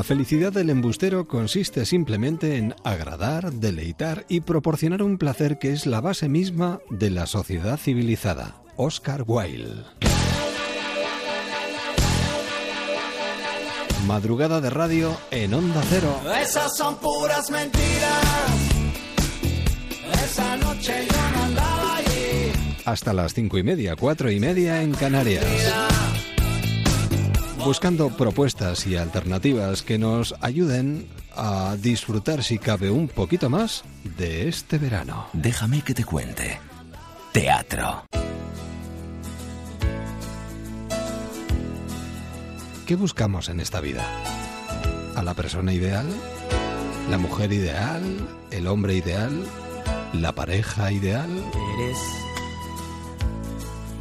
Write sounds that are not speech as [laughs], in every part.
La felicidad del embustero consiste simplemente en agradar, deleitar y proporcionar un placer que es la base misma de la sociedad civilizada. Oscar Wilde. Madrugada de radio en Onda Cero. Esas son puras mentiras. Esa noche yo no andaba allí. Hasta las cinco y media, cuatro y media en Canarias. Buscando propuestas y alternativas que nos ayuden a disfrutar, si cabe, un poquito más de este verano. Déjame que te cuente. Teatro. ¿Qué buscamos en esta vida? ¿A la persona ideal? ¿La mujer ideal? ¿El hombre ideal? ¿La pareja ideal? Eres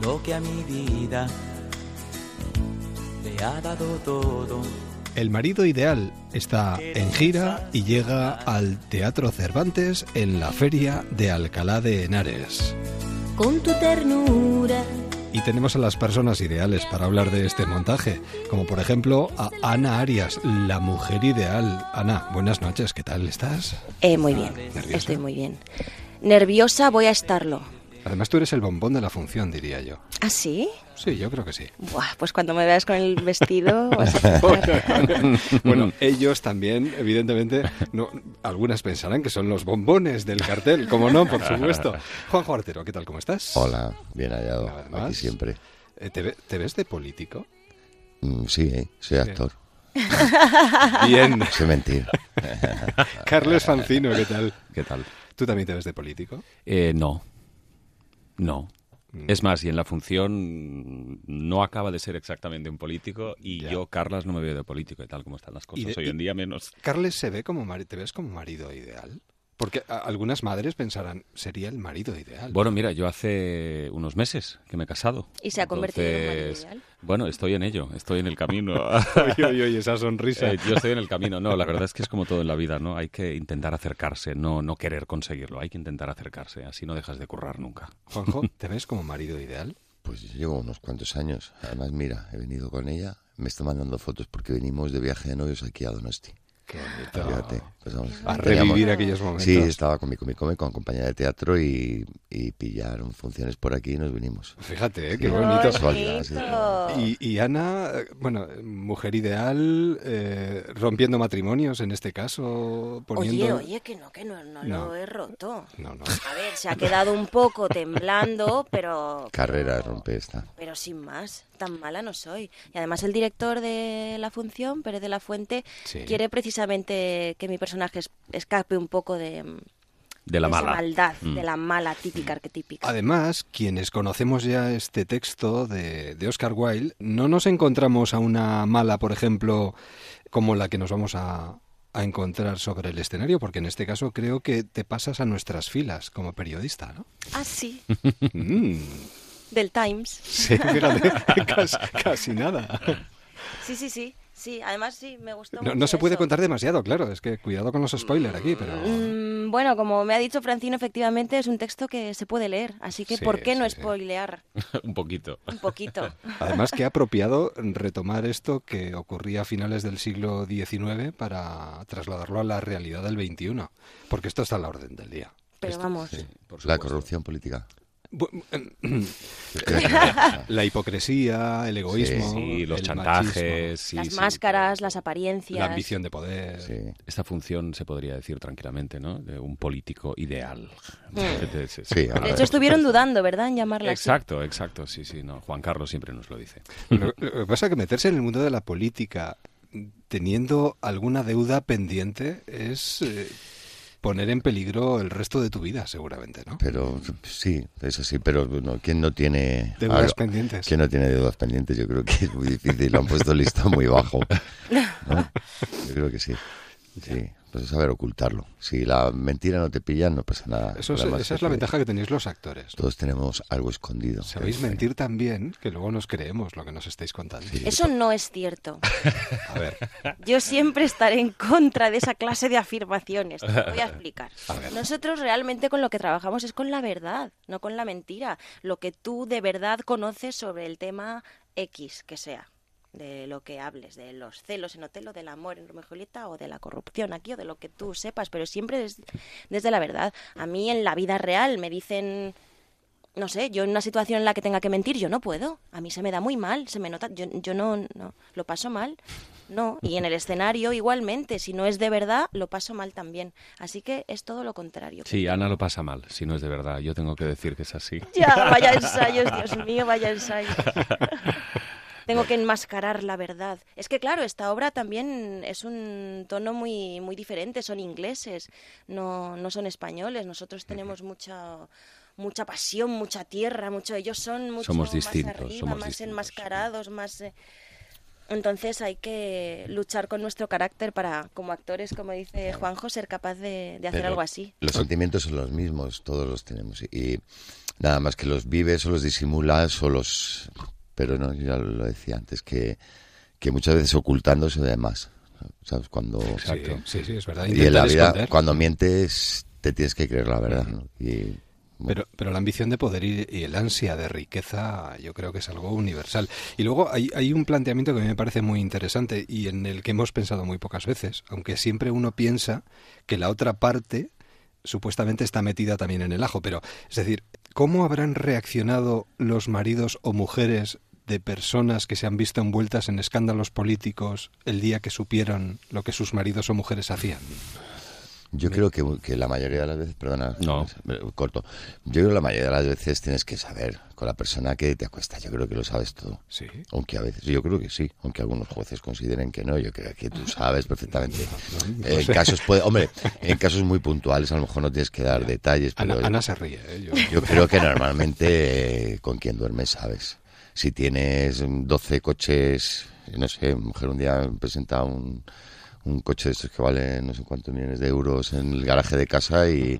lo que a mi vida le ha dado todo. El marido ideal está en gira y llega al Teatro Cervantes en la Feria de Alcalá de Henares. con tu ternura. Y tenemos a las personas ideales para hablar de este montaje, como por ejemplo a Ana Arias, la mujer ideal. Ana, buenas noches, ¿qué tal estás? Eh, muy bien, ¿Nerviosa? estoy muy bien. Nerviosa voy a estarlo. Además tú eres el bombón de la función, diría yo. ¿Ah, sí? Sí, yo creo que sí. Buah, pues cuando me veas con el vestido... [laughs] [laughs] bueno, ellos también, evidentemente, no, algunas pensarán que son los bombones del cartel, como no, por supuesto. [laughs] Juanjo Artero, ¿qué tal? ¿Cómo estás? Hola, bien hallado, aquí siempre. Eh, ¿te, ve- te ves de político? Mm, sí, eh, soy actor. Bien. No sé mentir. Carlos Fancino, ¿qué tal? ¿Qué tal? ¿Tú también te ves de político? Eh, no. No. Mm. Es más, y en la función no acaba de ser exactamente un político y Ya. yo, Carlas, no me veo de político y tal como están las cosas de- hoy en día menos. Carles se ve como ¿te ves como marido ideal? Porque algunas madres pensarán, sería el marido ideal. Bueno, mira, yo hace unos meses que me he casado. ¿Y se ha convertido en marido Entonces, ideal? Bueno, estoy en ello, estoy en el camino. [laughs] Oye, oye, oye, esa sonrisa. Eh, yo estoy en el camino. No, la verdad es que es como todo en la vida, ¿no? Hay que intentar acercarse, no, no querer conseguirlo. Hay que intentar acercarse, así no dejas de currar nunca. Juanjo, [laughs] ¿te ves como marido ideal? Pues llevo unos cuantos años. Además, mira, he venido con ella. Me está mandando fotos porque venimos de viaje de novios aquí a Donosti. Qué bonito. Fíjate. pues vamos, A teníamos- revivir aquellos momentos. Sí, estaba con mi come come con compañía de teatro y, y pillaron funciones por aquí y nos vinimos. Fíjate, ¿eh? qué Sí. bonito. Sí. bonito! Y, y Ana, bueno, mujer ideal, eh, rompiendo matrimonios en este caso, poniendo... Oye, oye, que no, que no, no, No. lo he roto. No, no. A ver, se ha quedado un poco temblando, pero... Carrera pero- rompe esta. Pero sin más, tan mala no soy. Y además el director de la función, Pérez de la Fuente, Sí. quiere precisamente que mi personaje es- escape un poco de, De la de esa mala. maldad, Mm. de la mala típica arquetípica. Además, quienes conocemos ya este texto de, de Oscar Wilde, no nos encontramos a una mala, por ejemplo, como la que nos vamos a, a encontrar sobre el escenario, porque en este caso creo que te pasas a nuestras filas como periodista, ¿no? Ah, sí, [laughs] Mm, del Times. sí, fíjate, [laughs] casi, casi nada. [laughs] Sí, sí, sí. Sí, además sí, me gustó No, mucho no se puede eso. contar demasiado, claro, es que cuidado con los spoilers aquí, pero... Mm, bueno, como me ha dicho Francino, efectivamente es un texto que se puede leer, así que Sí, ¿por qué no sí. spoilear [laughs] Un poquito. un poquito? [laughs] Además, que apropiado retomar esto que ocurría a finales del siglo XIX para trasladarlo a la realidad del XXI, porque esto está a la orden del día. Pero vamos, Por La corrupción política. Bu- [laughs] La hipocresía, el egoísmo, Sí, los el chantajes. sí, las sí. máscaras, las apariencias. la ambición de poder. Sí. Esta función se podría decir tranquilamente, ¿no? De un político ideal. Mm. [laughs] De hecho, estuvieron dudando, ¿verdad?, en llamarla así. Exacto, exacto, sí, sí, no. Juan Carlos siempre nos lo dice. Lo, lo que pasa es que meterse en el mundo de la política teniendo alguna deuda pendiente es eh, poner en peligro el resto de tu vida, seguramente, ¿no? Pero sí, es así, pero no, ¿quién no tiene Deudas algo- pendientes. ¿Quién no tiene deudas pendientes? Yo creo que es muy difícil, lo han puesto el listón muy bajo. ¿no? Yo creo que sí. Sí, pues es saber ocultarlo. Si la mentira no te pilla, no pasa nada. Eso es- Además, esa es la ventaja que tenéis los actores. Todos tenemos algo escondido. Sabéis mentir tan bien que luego nos creemos lo que nos estáis contando. Eso no es cierto. A ver, [laughs] Yo siempre estaré en contra de esa clase de afirmaciones. Te voy a explicar. Nosotros realmente con lo que trabajamos es con la verdad, no con la mentira. Lo que tú de verdad conoces sobre el tema X que sea. De lo que hables, de los celos en Otelo, del amor en Romeo y Julieta o de la corrupción aquí o de lo que tú sepas, pero siempre des- desde la verdad. A mí en la vida real me dicen no sé, yo en una situación en la que tenga que mentir, yo no puedo. A mí se me da muy mal, se me nota, yo, yo no, no, lo paso mal. No, y en el escenario igualmente, si no es de verdad, lo paso mal también. Así que es todo lo contrario. Sí, Ana lo pasa mal, si no es de verdad. Yo tengo que decir que es así. Ya, vaya [laughs] ensayos, Dios mío, vaya ensayos. [laughs] Tengo que enmascarar la verdad. Es que claro, esta obra también es un tono muy muy diferente, son ingleses, no, no son españoles. Nosotros tenemos mucha mucha pasión, mucha tierra, mucho ellos son mucho Somos más distintos, arriba, somos más distintos. enmascarados, más eh, entonces hay que luchar con nuestro carácter para, como actores, como dice Juanjo, ser capaz de, de hacer Pero algo así. Los sentimientos son los mismos, todos los tenemos. Y nada más que los vives o los disimulas o los... Pero no, ya lo decía antes, que, que muchas veces ocultándose de más. ¿Sabes? Cuando... sí, sí, sí, es verdad. Y en la vida, esconder. cuando mientes, te tienes que creer la verdad. ¿no? Y, Pero, pero la ambición de poder y, y el ansia de riqueza yo creo que es algo universal. Y luego hay, hay un planteamiento que a mí me parece muy interesante y en el que hemos pensado muy pocas veces, aunque siempre uno piensa que la otra parte supuestamente está metida también en el ajo. Pero, es decir, ¿cómo habrán reaccionado los maridos o mujeres de personas que se han visto envueltas en escándalos políticos el día que supieron lo que sus maridos o mujeres hacían? Yo creo que, que la mayoría de las veces, perdona, No. me- corto. Yo creo que la mayoría de las veces tienes que saber con la persona que te acuestas. Yo creo que lo sabes todo. Sí. Aunque a veces, yo creo que sí, aunque algunos jueces consideren que no, yo creo que tú sabes perfectamente. [laughs] en casos puede, hombre, en casos muy puntuales a lo mejor no tienes que dar detalles, pero Ana, Ana se ríe. ¿eh? Yo- yo creo que normalmente eh, con quien duermes sabes. Si tienes mm, 12 coches, no sé, mujer un día presenta un, un coche de estos que vale no sé cuántos millones de euros en el garaje de casa y,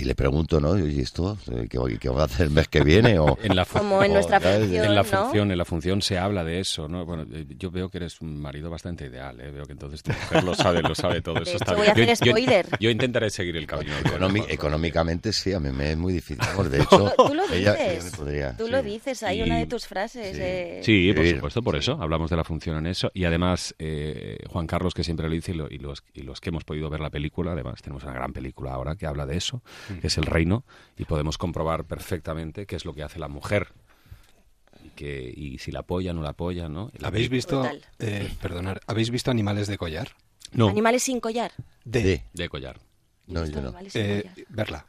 y le pregunto, ¿no? ¿Y esto? ¿Qué, qué vamos a hacer el mes que viene? O, [laughs] En la fu- Como en nuestra función, En la ¿no? función, en la función se habla de eso, ¿no? Bueno, eh, yo veo que eres un marido bastante ideal, ¿eh? Veo que entonces tu mujer lo sabe, lo sabe todo. Eso está voy bien. a hacer Yo- spoiler. Yo, intentaré seguir el camino. económicamente sí, a mí me es muy difícil. [laughs] Vamos, de hecho, Tú lo ella- dices. ella me podría, Tú sí. lo dices, hay Y- una de tus frases. sí. eh, Sí, por supuesto, por eso hablamos de la función en eso. Y además, eh, Juan Carlos, que siempre lo dice, y, lo- y los, y los que hemos podido ver la película, además tenemos una gran película ahora que habla de eso, que es El Reino, y podemos comprobar perfectamente qué es lo que hace la mujer. Y, que, y si la apoya, no la apoya, ¿no? ¿Habéis visto, eh, perdonar, ¿habéis visto Animales de collar? No, Animales sin collar. De, De- de collar. No, ¿Visto yo no. Animales sin eh, collar? verla,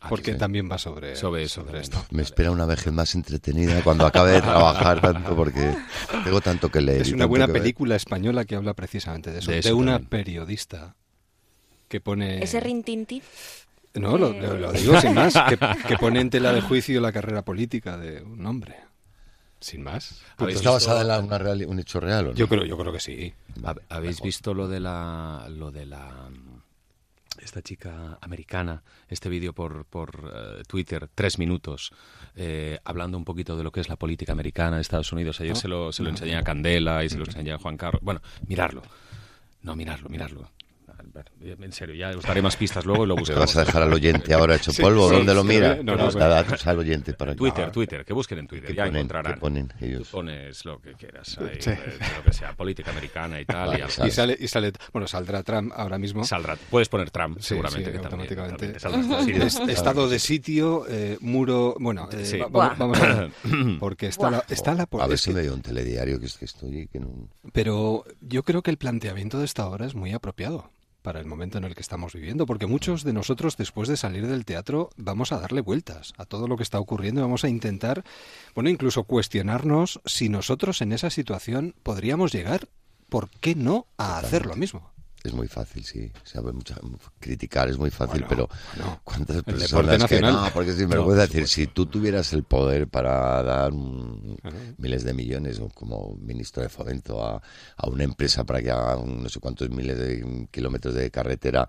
Ah, porque sí. también va sobre, Sobre eso, sobre esto. Me espera una vejez más entretenida cuando acabe de trabajar tanto porque tengo tanto que leer. Es una buena que ver. película española que habla precisamente de eso, De de, eso una también. periodista que pone... Ese rintintín. No, lo, lo- digo sin más, que, que pone en tela de juicio la carrera política de un hombre. Sin más. ¿Habéis ¿Está basada en una real- un hecho real o no? Yo creo, yo creo que sí. Hab- ¿Habéis visto lo de la lo de la esta chica americana, este vídeo por, por eh, Twitter, tres minutos, eh, hablando un poquito de lo que es la política americana de Estados Unidos. Ayer se lo, se lo enseñé a Candela y se lo enseñé a Juan Carlos. Bueno, mirarlo. No, mirarlo, mirarlo. En serio, ya os daré más pistas luego y lo [laughs] ¿Le buscamos. vas a dejar al oyente ahora hecho [laughs] polvo? sí, ¿Dónde lo sí, mira? no, no, Pues no. da datos al oyente para que... Twitter, Twitter, que busquen en Twitter, ¿Qué ya ponen? encontrarán. ¿Qué ponen Tú ellos? pones lo que quieras, ahí, Sí. eh, lo que sea, política americana y tal. Vale, y sale, y sale, bueno, saldrá Trump ahora mismo. Saldrá. Puedes poner Trump, Sí, seguramente. sí, que automáticamente. también te saldrá. Sí, [laughs] Es- estado de sitio, eh, muro, bueno, eh, Sí. va- Buah. vamos, vamos a ver, [coughs] porque está la, está la A ver si me dio un telediario que es que estoy... Que no... Pero yo creo que el planteamiento de esta obra es muy apropiado para el momento en el que estamos viviendo, porque muchos de nosotros después de salir del teatro vamos a darle vueltas a todo lo que está ocurriendo y vamos a intentar, bueno, incluso cuestionarnos si nosotros en esa situación podríamos llegar, ¿por qué no?, a hacer lo mismo. Es muy fácil, sí. Sabe mucha, criticar es muy fácil, Bueno, pero bueno, ¿cuántas personas que nacional. no? Porque sin No, vergüenza por decir, si tú tuvieras el poder para dar miles de millones o como ministro de fomento a, a una empresa para que haga un no sé cuántos miles de kilómetros de carretera,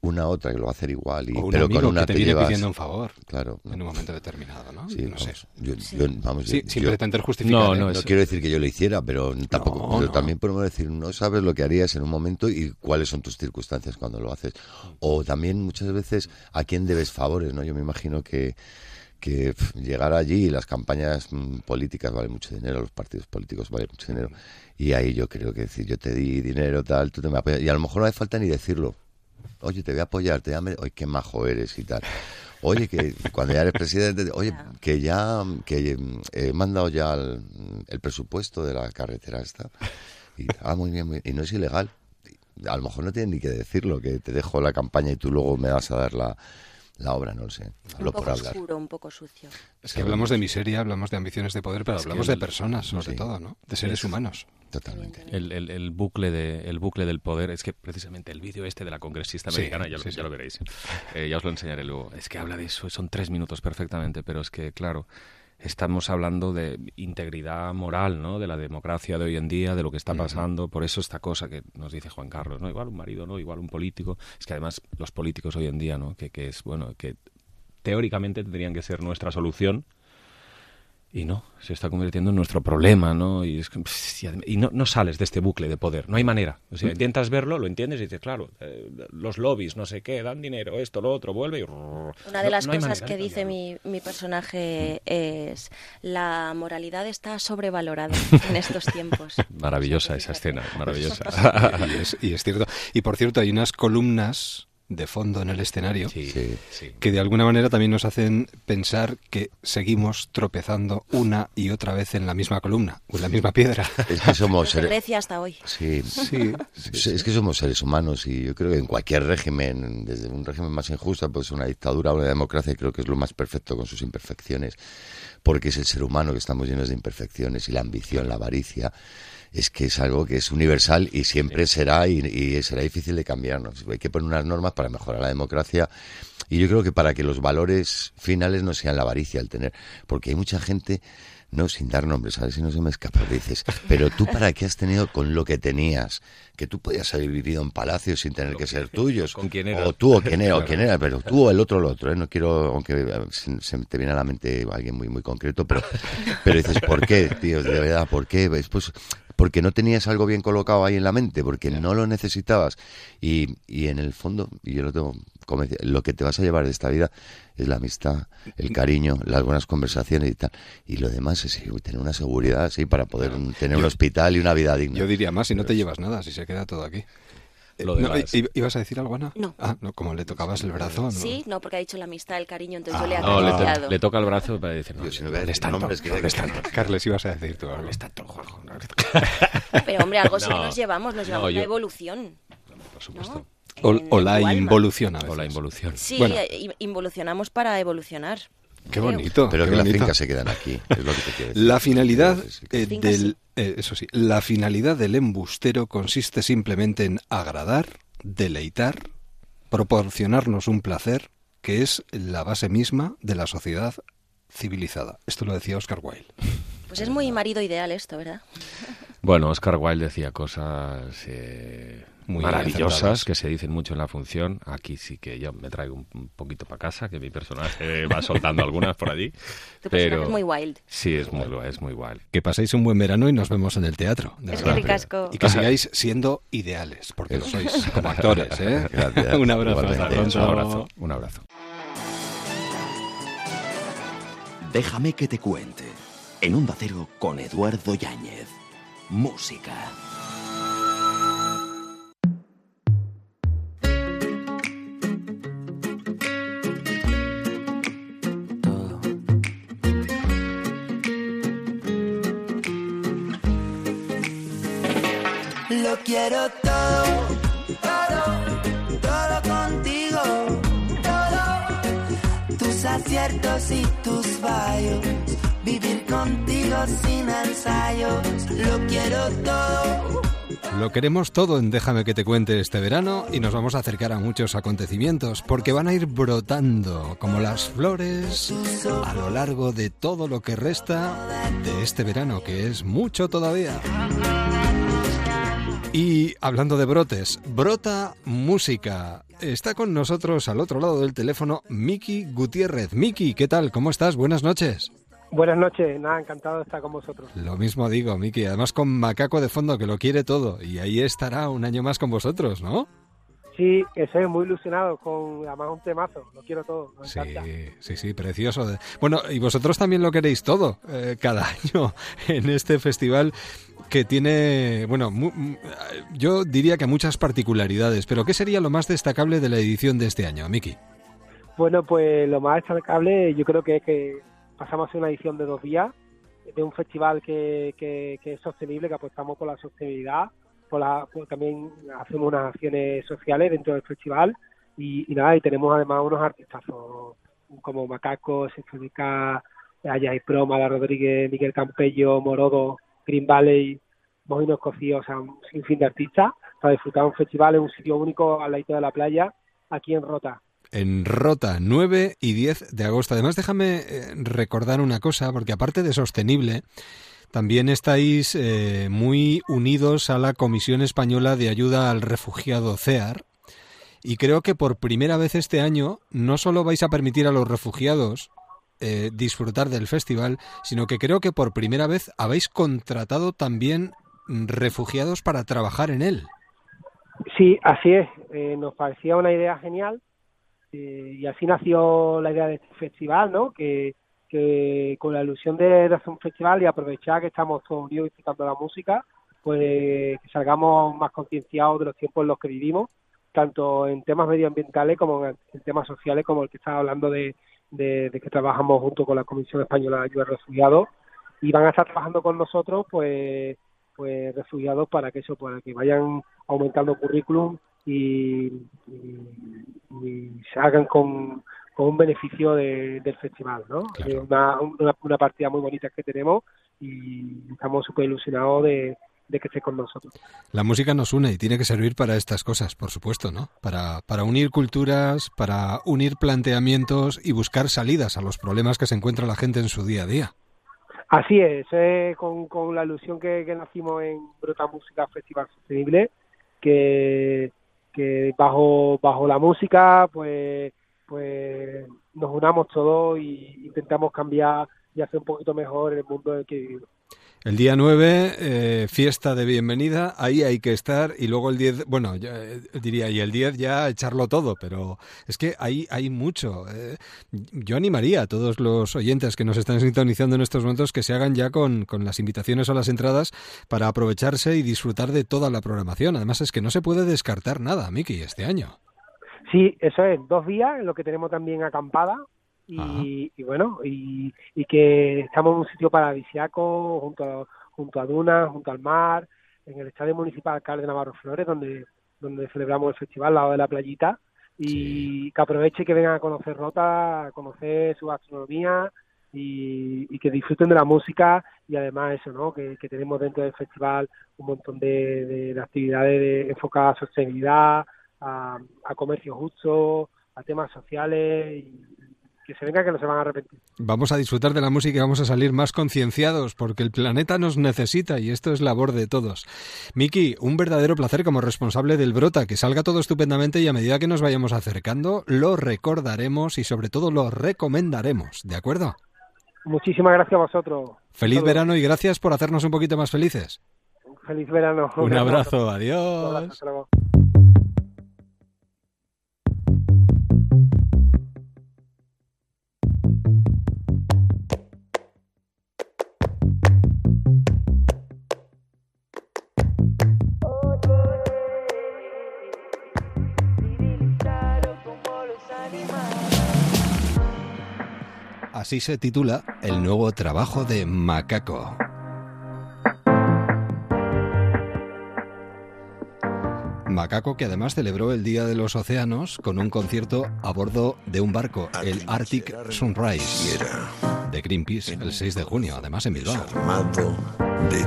una otra que lo va a hacer igual, y, o un pero amigo con una que te, te viene llevas... pidiendo un favor Claro. en un momento determinado, ¿no? Sí, no sé. vamos, yo, Sí. yo- vamos, Sí, yo- sin yo- pretender justificar. No, ¿eh? no, no quiero decir que yo lo hiciera, pero tampoco. No, pero no. también podemos decir, no sabes lo que harías en un momento y cuáles son tus circunstancias cuando lo haces. O también muchas veces a quién debes favores, ¿no? Yo me imagino que que llegar allí y las campañas mm, políticas valen mucho dinero, los partidos políticos valen mucho dinero. Y ahí yo creo que decir, yo te di dinero, tal, tú te me apoyas. Y a lo mejor no hace falta ni decirlo. Oye, te voy a apoyar, te voy a... me- Oye, qué majo eres y tal. Oye, que [laughs] cuando ya eres presidente, oye, que ya que mm, he mandado ya el, el presupuesto de la carretera esta. Y, ah, muy bien, muy bien. Y no es ilegal. A lo mejor no tienen ni que decirlo, que te dejo la campaña y tú luego me vas a dar la, la obra, no lo sé. Un Hablo poco por hablar. oscuro, un poco sucio. Es que hablamos de miseria, hablamos de ambiciones de poder, pero Es hablamos el- de personas, sobre sí. todo, ¿no? De seres Es- humanos. Totalmente. El, el- el bucle de, el bucle del poder es que precisamente el vídeo este de la congresista Sí, americana, ya, lo- sí, ya sí. lo veréis, eh, ya os lo enseñaré luego, es que habla de eso, son tres minutos perfectamente, pero es que, claro, estamos hablando de integridad moral, ¿no? De la democracia de hoy en día, de lo que está pasando, por eso esta cosa que nos dice Juan Carlos, ¿no? Igual un marido, ¿no? Igual un político, es que además los políticos hoy en día, ¿no? Que, que es, bueno, que teóricamente tendrían que ser nuestra solución, y no, se está convirtiendo en nuestro problema, ¿no? Y, es que, y no, no sales de este bucle de poder, no hay manera. O sea, intentas verlo, lo entiendes y dices, claro, eh, los lobbies, no sé qué, dan dinero, esto, lo otro, vuelve y... Una de No- las no cosas manera que dice mi, mi personaje es la moralidad está sobrevalorada [laughs] en estos tiempos. Maravillosa esa escena, maravillosa. [laughs] y, es, y es cierto. Y por cierto, hay unas columnas de fondo en el escenario Sí, Sí. sí. que de alguna manera también nos hacen pensar que seguimos tropezando una y otra vez en la misma columna o en la misma piedra. Es que somos [laughs] seres... Grecia hasta hoy. Sí, Sí, Sí, Es que somos seres humanos y yo creo que en cualquier régimen, desde un régimen más injusto, pues una dictadura o una democracia, creo que es lo más perfecto con sus imperfecciones, porque es el ser humano que estamos llenos de imperfecciones y la ambición, la avaricia, es que es algo que es universal y siempre será y, y será difícil de cambiarnos. Hay que poner unas normas para mejorar la democracia y yo creo que para que los valores finales no sean la avaricia, el tener, porque hay mucha gente no, sin dar nombres, a ver si no se me escapa, dices, pero tú para qué has tenido con lo que tenías, que tú podías haber vivido en palacios sin tener que ser tuyos, con quién eras. o tú o quién era, o quién era, pero tú o el otro o el otro, ¿eh? no quiero, aunque eh, se, se te viene a la mente alguien muy muy concreto, pero, pero dices, ¿por qué, tío? De verdad, ¿por qué? Pues porque no tenías algo bien colocado ahí en la mente, porque no lo necesitabas, y, y en el fondo, y yo lo tengo lo que te vas a llevar de esta vida es la amistad, el cariño, las buenas conversaciones y tal. Y lo demás es tener una seguridad así para poder tener un hospital y una vida digna. yo diría más si no te llevas nada, si se queda todo aquí. Eh, Lo no, demás. i- ¿Ibas a decir algo, Ana? No. Ah, no, como le tocabas el brazo. ¿no? Sí, no, porque ha dicho la amistad, el cariño, entonces yo le he No, le, to- acariciado. le toca el brazo para decir, no, Yo si no no tanto, nombres, que- no hables tanto. Carles, ibas a decir tú algo. hables tanto, Juanjo, no Pero hombre, algo sí No. nos llevamos, nos No, llevamos yo- la evolución. Por supuesto. ¿no? O, o la involución a veces. O la involución. Sí, Bueno. eh, in- involucionamos para evolucionar. Qué creo. bonito. Pero qué que las fincas se quedan aquí, es lo que te quiero [laughs] decir. La finalidad eh, del. Eh, eso sí, la finalidad del embustero consiste simplemente en agradar, deleitar, proporcionarnos un placer que es la base misma de la sociedad civilizada. Esto lo decía Oscar Wilde. Pues es muy marido ideal esto, ¿verdad? Bueno, Oscar Wilde decía cosas eh, Muy maravillosas acertadas. que se dicen mucho en la función. Aquí sí que yo me traigo un, poquito para casa, que mi personaje va [laughs] soltando algunas por allí. Tu pero es muy wild. Sí, es muy, es muy wild. Que paséis un buen verano y nos vemos en el teatro. de Es que ricasco. Y que sigáis siendo ideales, porque lo sois [laughs] como actores. ¿eh? Gracias. [laughs] un abrazo. Un abrazo. Un abrazo. Déjame que te cuente. En un Cero con Eduardo Yáñez. Música. Quiero todo, todo, todo contigo. Tus aciertos y tus fallos, vivir contigo sin ensayos. Lo quiero todo, Lo queremos todo en Déjame que te cuente este verano y nos vamos a acercar a muchos acontecimientos porque van a ir brotando como las flores a lo largo de todo lo que resta de este verano, que es mucho todavía. Y hablando de brotes, brota música. Está con nosotros al otro lado del teléfono Miki Gutiérrez. Miki, ¿qué tal? ¿Cómo estás? Buenas noches. Buenas noches, nada, encantado de estar con vosotros. Lo mismo digo, Miki, además con Macaco de fondo que lo quiere todo y ahí estará un año más con vosotros, ¿no? Sí, estoy muy ilusionado con además un temazo, lo quiero todo. sí, sí, sí, precioso. Bueno, y vosotros también lo queréis todo, eh, cada [laughs] año en este festival que tiene, bueno, yo diría que muchas particularidades, pero ¿qué sería lo más destacable de la edición de este año, Miki? Bueno, pues lo más destacable yo creo que es que pasamos a una edición de dos días de un festival que, que, es sostenible, que apostamos por la sostenibilidad, por la, también hacemos unas acciones sociales dentro del festival y, nada, y tenemos además unos artistas como Macaco, Sinfónica, Ayay Pro, Mala Rodríguez, Miguel Campello, Morodo, Green Valley, Mojinos Cocidos, o sea, un sinfín de artistas para disfrutar un festival en un sitio único al lado de la playa, aquí en Rota en Rota, 9 y 10 de agosto. Además, déjame eh, recordar una cosa, porque aparte de sostenible, también estáis eh, muy unidos a la Comisión Española de Ayuda al Refugiado CEAR. Y creo que por primera vez este año no solo vais a permitir a los refugiados eh, disfrutar del festival, sino que creo que por primera vez habéis contratado también refugiados para trabajar en él. Sí, así es. nos parecía una idea genial eh, y así nació la idea de este festival, ¿no? Que, con la ilusión de, hacer un festival y aprovechar que estamos todos unidos disfrutando la música, pues que salgamos más concienciados de los tiempos en los que vivimos, tanto en temas medioambientales como en, temas sociales, como el que estaba hablando de, de, que trabajamos junto con la Comisión Española de Ayuda a Refugiados y van a estar trabajando con nosotros, pues, pues refugiados para que eso, para que vayan aumentando currículum y, se hagan con, un beneficio del festival, ¿no? Es una, una, partida muy bonita que tenemos y estamos súper ilusionados de, que esté con nosotros. La música nos une y tiene que servir para estas cosas, por supuesto, ¿no? Para, para unir culturas, para unir planteamientos y buscar salidas a los problemas que se encuentra la gente en su día a día. Así es, con, con la ilusión que, que nacimos en Brota Música Festival Sostenible, que que bajo bajo la música pues pues nos unamos todos y intentamos cambiar y hacer un poquito mejor el mundo en el que vivimos. El día 9, eh, fiesta de bienvenida, ahí hay que estar y luego el 10, bueno, eh, diría, y el 10 ya echarlo todo, pero es que ahí hay mucho. Eh. yo animaría a todos los oyentes que nos están sintonizando en estos momentos que se hagan ya con, con las invitaciones o las entradas para aprovecharse y disfrutar de toda la programación. Además es que no se puede descartar nada, Miki, este año. Sí, eso es, dos días, lo que tenemos también acampada, y, bueno, y, que estamos en un sitio paradisiaco, junto a, junto a dunas, junto al mar, en el Estadio Municipal Alcalde de Navarro Flores, donde, donde celebramos el festival al lado de la playita, y que aproveche que vengan a conocer Rota, a conocer su gastronomía y, que disfruten de la música y además eso, ¿no? Que, tenemos dentro del festival un montón de, actividades enfocadas a sostenibilidad, a, a comercio justo, a temas sociales y, que se venga que no se van a arrepentir. Vamos a disfrutar de la música y vamos a salir más concienciados porque el planeta nos necesita y esto es labor de todos. Miki, un verdadero placer como responsable del Brota, que salga todo estupendamente y a medida que nos vayamos acercando lo recordaremos y sobre todo lo recomendaremos, ¿de acuerdo? Muchísimas gracias a vosotros. Feliz verano y gracias por hacernos un poquito más felices. Feliz verano. Un, abrazo, adiós. Así se titula el nuevo trabajo de Macaco. Macaco que además celebró el Día de los Océanos con un concierto a bordo de un barco, el Arctic Sunrise, de Greenpeace, el 6 de junio, además en Bilbao.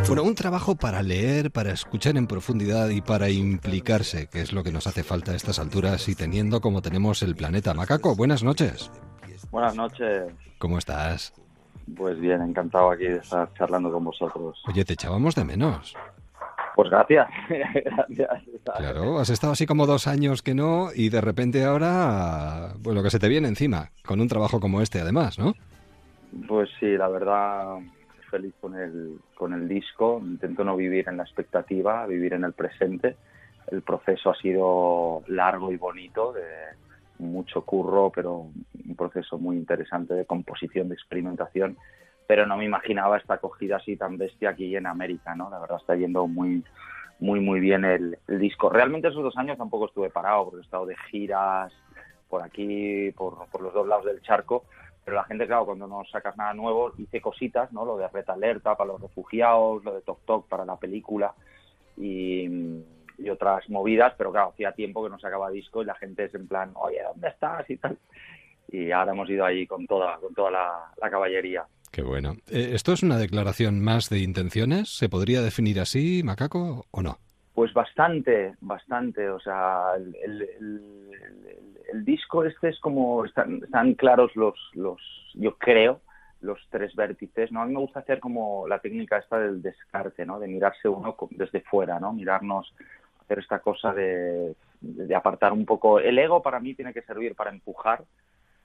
Bueno, un trabajo para leer, para escuchar en profundidad y para implicarse, que es lo que nos hace falta a estas alturas y teniendo como tenemos el planeta. Macaco, buenas noches. Buenas noches. ¿Cómo estás? Pues bien, encantado aquí de estar charlando con vosotros. Oye, te echábamos de menos. Pues gracias. [laughs] gracias. Claro, has estado así como dos años que no y de repente ahora, bueno, que se te viene encima, con un trabajo como este además, ¿no? Pues sí, la verdad, feliz con el, con el disco. Intento no vivir en la expectativa, vivir en el presente. El proceso ha sido largo y bonito, de mucho curro, pero un proceso muy interesante de composición, de experimentación. Pero no me imaginaba esta acogida así tan bestia aquí en América, ¿no? La verdad está yendo muy, muy, muy bien el, disco. Realmente esos dos años tampoco estuve parado, porque he estado de giras por aquí, por, los dos lados del charco, pero la gente, claro, cuando no sacas nada nuevo, hice cositas, ¿no? Lo de Red Alerta para los refugiados, lo de Tok Tok para la película y, y otras movidas, pero claro, hacía tiempo que no sacaba disco y la gente es en plan, oye, ¿dónde estás? y tal. Y ahora hemos ido ahí con toda, con toda la, la caballería. Qué bueno. Eh, ¿Esto es una declaración más de intenciones? ¿Se podría definir así, Macaco, o no? Pues bastante, bastante. O sea, el, el, el, el disco este es como están, están claros los, los, yo creo, los tres vértices. ¿no? A mí me gusta hacer como la técnica esta del descarte, ¿no? De mirarse uno desde fuera, ¿no? Mirarnos, hacer esta cosa de, apartar un poco. El ego para mí tiene que servir para empujar,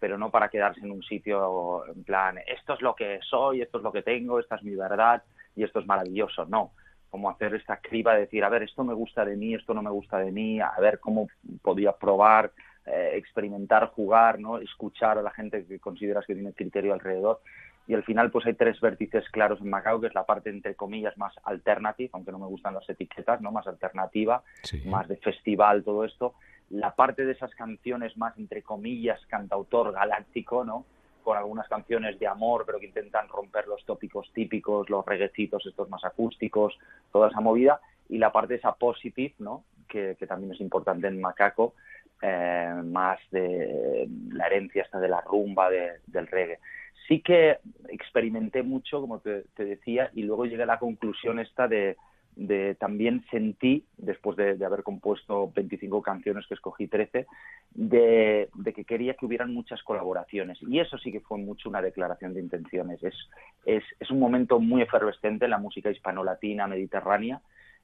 pero no para quedarse en un sitio en plan, esto es lo que soy, esto es lo que tengo, esta es mi verdad y esto es maravilloso. No, como hacer esta criba de decir, a ver, esto me gusta de mí, esto no me gusta de mí, a ver cómo podría probar, eh, experimentar, jugar, ¿no? escuchar a la gente que consideras que tiene criterio alrededor. Y al final pues hay tres vértices claros en Macao, que es la parte entre comillas más alternative, aunque no me gustan las etiquetas, ¿no? más alternativa, Sí. más de festival, todo esto. La parte de esas canciones más entre comillas cantautor galáctico, ¿no? con algunas canciones de amor, pero que intentan romper los tópicos típicos, los reguecitos estos más acústicos, toda esa movida, y la parte esa positive, ¿no? que, que también es importante en Macaco, eh, más de la herencia esta de la rumba, de- del reggae. Sí que experimenté mucho, como te, decía, y luego llegué a la conclusión esta de, de también sentí, después de, de haber compuesto 25 canciones que escogí 13, de, de que quería que hubieran muchas colaboraciones. Y eso sí que fue mucho una declaración de intenciones. Es, es, es un momento muy efervescente en la música hispano-latina, mediterránea.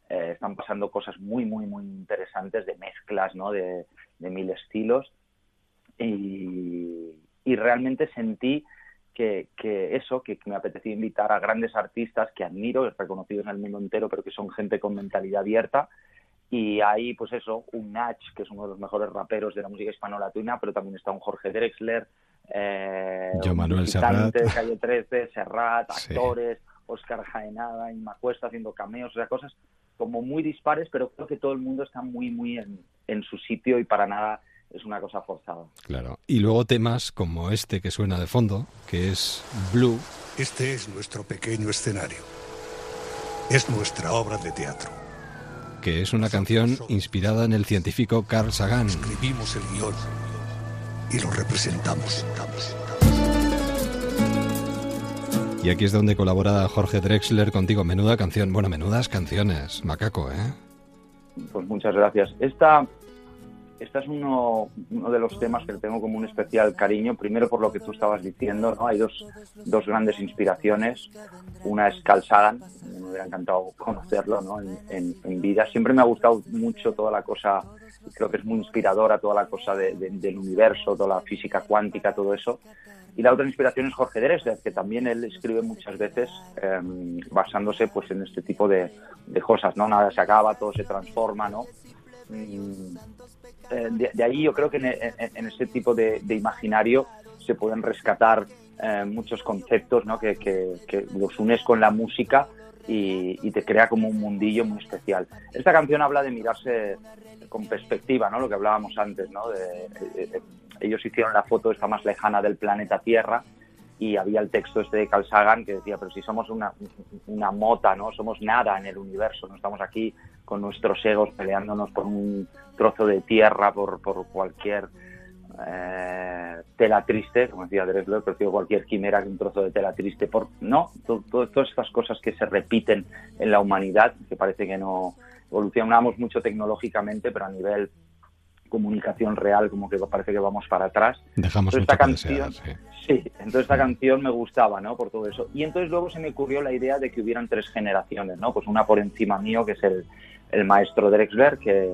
Eh, están pasando cosas muy, muy, muy interesantes de mezclas, ¿no? De, de mil estilos. Y, y realmente sentí que, que eso, que, me apetecía invitar a grandes artistas que admiro, reconocidos en el mundo entero, pero que son gente con mentalidad abierta. Y hay, pues eso, un Nach, que es uno de los mejores raperos de la música hispano-latina, pero también está un Jorge Drexler, eh, Yo, Manuel Serrat. Calle 13, Serrat, [laughs] Sí. actores, Oscar Jaenada, Inma Cuesta haciendo cameos, o sea, cosas como muy dispares, pero creo que todo el mundo está muy, muy en, en su sitio y para nada es una cosa forzada. Claro. Y luego temas como este que suena de fondo, que es Blue, Este es nuestro pequeño escenario. Es nuestra obra de teatro. que es una canción inspirada en el científico Carl Sagan. Escribimos el guion y lo representamos. Y aquí es donde colabora Jorge Drexler contigo. Menuda canción, bueno, menudas canciones, macaco, ¿eh? Pues muchas gracias. Esta, esta es uno, de los temas que tengo como un especial cariño. Primero por lo que tú estabas diciendo, ¿no? Hay dos, grandes inspiraciones. Una es Carl me hubiera encantado conocerlo ¿no? en, vida. Siempre me ha gustado mucho toda la cosa, creo que es muy inspiradora toda la cosa de- del universo, toda la física cuántica, todo eso. Y la otra inspiración es Jorge Drexler, que también él escribe muchas veces eh, basándose pues en este tipo de, de cosas, ¿no? Nada se acaba, todo se transforma, ¿no? Mm, eh, de, ahí yo creo que en, en- ese tipo de, imaginario se pueden rescatar eh, muchos conceptos, ¿no? Que, los unes con la música y, te crea como un mundillo muy especial. Esta canción habla de mirarse con perspectiva, ¿no? Lo que hablábamos antes, ¿no? De, eh, ellos hicieron la foto esta más lejana del planeta Tierra y había el texto este de Carl Sagan que decía, pero si somos una, una mota, ¿no? Somos nada en el universo, no estamos aquí con nuestros egos peleándonos por un trozo de tierra, por, por cualquier eh, tela triste, como decía Drexler, prefiero cualquier quimera que un trozo de tela triste. Por, no, todas estas cosas que se repiten en la humanidad, que parece que no evolucionamos mucho tecnológicamente, pero a nivel comunicación real como que parece que vamos para atrás. Dejamos esta canción, sí. entonces esta canción me gustaba, ¿no? Por todo eso. Y entonces luego se me ocurrió la idea de que hubieran tres generaciones, ¿no? Pues una por encima mío, que es el, el maestro Drexler, que,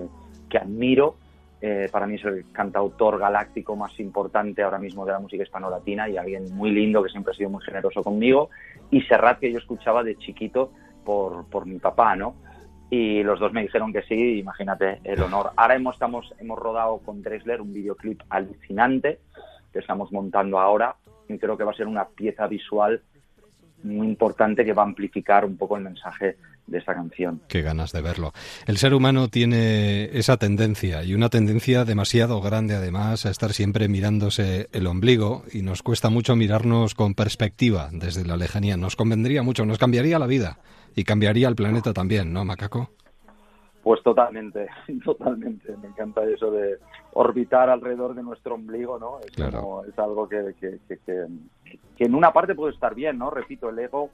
que admiro, eh, para mí es el cantautor galáctico más importante ahora mismo de la música hispano-latina y alguien muy lindo que siempre ha sido muy generoso conmigo. Y Serrat, que yo escuchaba de chiquito por, por mi papá, ¿no? Y los dos me dijeron que sí, imagínate el honor. Ahora hemos, estamos, hemos rodado con Drexler un videoclip alucinante que estamos montando ahora y creo que va a ser una pieza visual muy importante que va a amplificar un poco el mensaje de esta canción. Qué ganas de verlo. El ser humano tiene esa tendencia y una tendencia demasiado grande además a estar siempre mirándose el ombligo y nos cuesta mucho mirarnos con perspectiva desde la lejanía. Nos convendría mucho, nos cambiaría la vida y cambiaría el planeta también, ¿no, Macaco? Pues totalmente, [laughs] totalmente. Me encanta eso de orbitar alrededor de nuestro ombligo, ¿no? Es, es algo que, que, que, que, en una parte puede estar bien, ¿no? Repito, el ego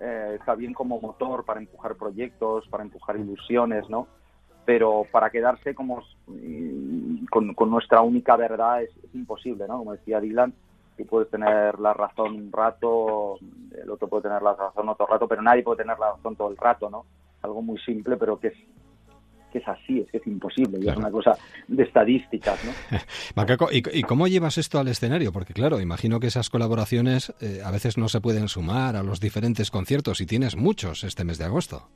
eh, está bien como motor para empujar proyectos, para empujar ilusiones, ¿no? Pero para quedarse como mm, con, nuestra única verdad es, imposible, ¿no? Como decía Dylan, tú puedes tener la razón un rato, el otro puede tener la razón otro rato, pero nadie puede tener la razón todo el rato, ¿no? Algo muy simple, pero que es que es así, es que es imposible, y es una cosa de estadísticas, ¿no? [laughs] Macaco, ¿y, cómo llevas esto al escenario? Porque claro, imagino que esas colaboraciones eh, a veces no se pueden sumar a los diferentes conciertos y tienes muchos este mes de agosto.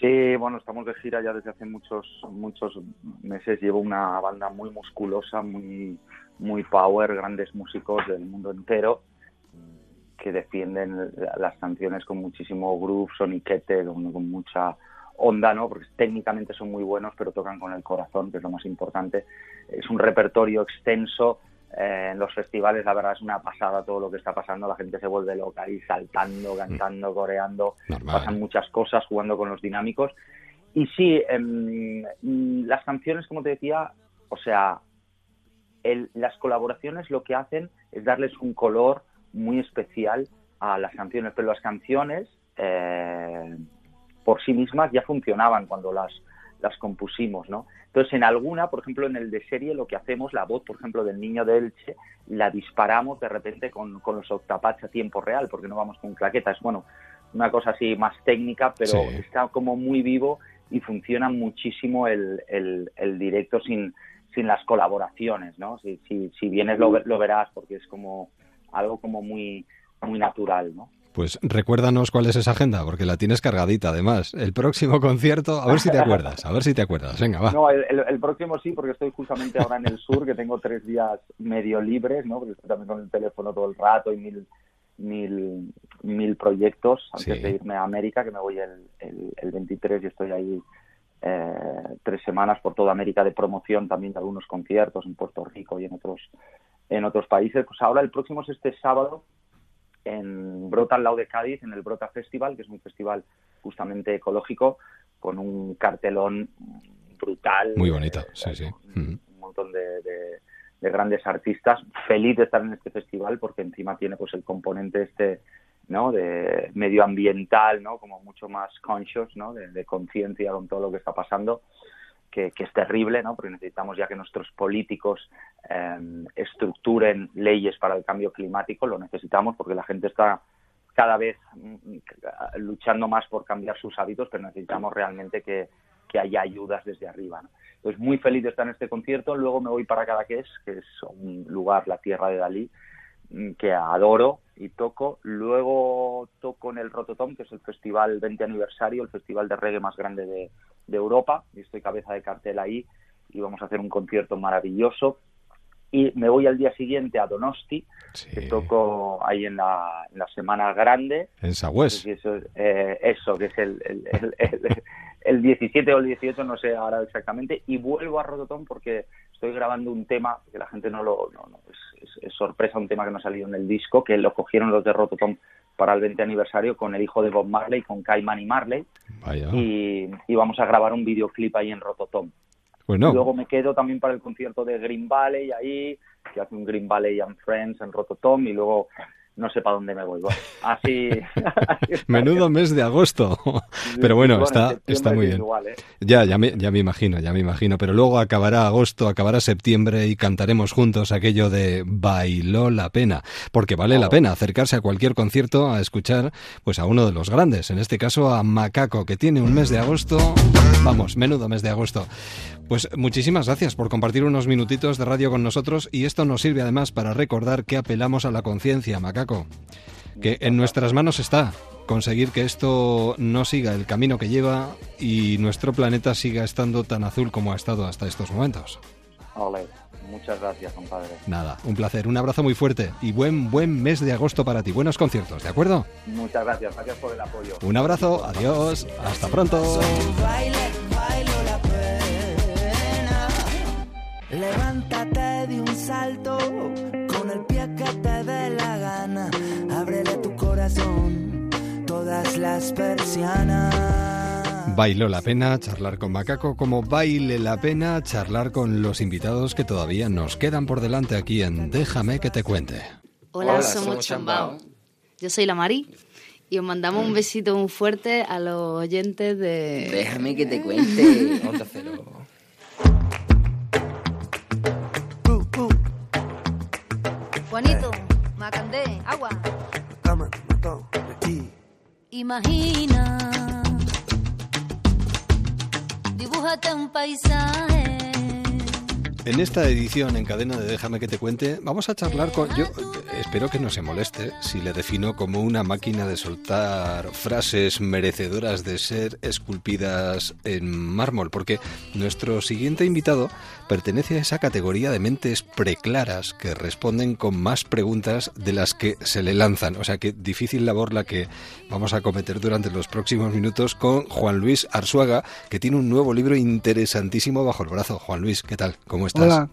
Sí, bueno, estamos de gira ya desde hace muchos muchos meses. Llevo una banda muy musculosa, muy muy power, grandes músicos del mundo entero que defienden las canciones con muchísimo groove, soniquete, con mucha onda, ¿no? Porque técnicamente son muy buenos, pero tocan con el corazón, que es lo más importante. Es un repertorio extenso. Eh, en los festivales, la verdad, es una pasada todo lo que está pasando. La gente se vuelve loca ahí saltando, cantando, coreando. Pasan muchas cosas jugando con los dinámicos. Y sí, em, las canciones, como te decía, o sea, las colaboraciones lo que hacen es darles un color muy especial a las canciones, pero las canciones eh, por sí mismas ya funcionaban cuando las, las compusimos, ¿no? Entonces, en alguna, por ejemplo, en el de serie, lo que hacemos, la voz, por ejemplo, del niño de Elche, la disparamos de repente con, con los octapads a tiempo real, porque no vamos con claquetas. Bueno, una cosa así más técnica, pero está como muy vivo y funciona muchísimo el, el, directo sin, sin las colaboraciones, ¿no? Si, si, si vienes lo, lo verás, porque es como algo como muy, muy natural, ¿no? Pues recuérdanos cuál es esa agenda, porque la tienes cargadita además. El próximo concierto, a ver si te acuerdas, a ver si te acuerdas. Venga, va. No, el, próximo sí, porque estoy justamente ahora en el sur, que tengo tres días medio libres, ¿no? Porque estoy también con el teléfono todo el rato y mil, mil, mil proyectos antes de irme a América, que me voy el, el, 23 y estoy ahí eh, tres semanas por toda América de promoción también de algunos conciertos en Puerto Rico y en otros, en otros países. Pues ahora el próximo es este sábado en Brota al lado de Cádiz, en el Brota Festival, que es un festival justamente ecológico, con un cartelón brutal. Muy bonito, sí, sí. Un, montón de, grandes artistas. Feliz de estar en este festival porque encima tiene pues el componente este ¿no? de medioambiental, ¿no? como mucho más conscious, ¿no? de conciencia con todo lo que está pasando que, es terrible, ¿no? porque necesitamos ya que nuestros políticos em, estructuren leyes para el cambio climático, lo necesitamos porque la gente está cada vez mm, luchando más por cambiar sus hábitos, pero necesitamos realmente que, haya ayudas desde arriba. Entonces, muy feliz de estar en este concierto. Luego me voy para Cadaqués, que es un lugar, la tierra de Dalí, mm, que adoro y toco. Luego toco en el Rototom, que es el festival 20 aniversario, el festival de reggae más grande de, de Europa, y estoy cabeza de cartel ahí, y vamos a hacer un concierto maravilloso. Y me voy al día siguiente a Donosti, que toco ahí en la, Semana Grande. En Sagües. Eso, eh, eso, que es el, el, 17 o el 18, no sé ahora exactamente, y vuelvo a Rototón porque estoy grabando un tema que la gente no lo... No, es, sorpresa, un tema que no ha salido en el disco, que lo cogieron los de Rototón para el 20 aniversario con el hijo de Bob Marley, con Cayman y Marley. Y, vamos a grabar un videoclip ahí en Rototom. Bueno. luego me quedo también para el concierto de Green Valley ahí, que hace un Green Valley and Friends en Rototom y luego no sé para dónde me voy. Bueno, así, [laughs] Menudo mes de agosto. Pero bueno, está, está muy es bien. igual, ¿eh? Ya, ya me, ya me imagino, ya me imagino. Pero luego acabará agosto, acabará septiembre y cantaremos juntos aquello de bailó la pena. Porque vale la pena acercarse a cualquier concierto a escuchar pues a uno de los grandes. En este caso a Macaco, que tiene un mes de agosto. Vamos, menudo mes de agosto. Pues muchísimas gracias por compartir unos minutitos de radio con nosotros y esto nos sirve además para recordar que apelamos a la conciencia, Macaco. Que en nuestras manos está conseguir que esto no siga el camino que lleva y nuestro planeta siga estando tan azul como ha estado hasta estos momentos. Ole, muchas gracias, compadre. Nada, un placer, un abrazo muy fuerte y buen buen mes de agosto para ti. Buenos conciertos, ¿de acuerdo? Muchas gracias, gracias por el apoyo. Un abrazo, adiós, hasta pronto. Levántate de un salto con el pie que te dé la gana. Ábrele tu corazón, todas las persianas. Bailó la pena charlar con Macaco como baile la pena charlar con los invitados que todavía nos quedan por delante aquí en Déjame que te cuente. Hola, Hola, somos somos Chambao. Chambao. Yo soy la Mari y os mandamos un besito muy fuerte a los oyentes de... Déjame que te cuente. [laughs] Imagina, dibújate un paisaje. En esta edición en cadena de Déjame que te cuente, vamos a charlar con. Yo espero que no se moleste si le defino como una máquina de soltar frases merecedoras de ser esculpidas en mármol, porque nuestro siguiente invitado pertenece a esa categoría de mentes preclaras que responden con más preguntas de las que se le lanzan. O sea que difícil labor la que vamos a cometer durante los próximos minutos con Juan Luis Arzuaga, que tiene un nuevo libro interesantísimo bajo el brazo. Juan Luis, ¿qué tal? ¿Cómo estás? Hola,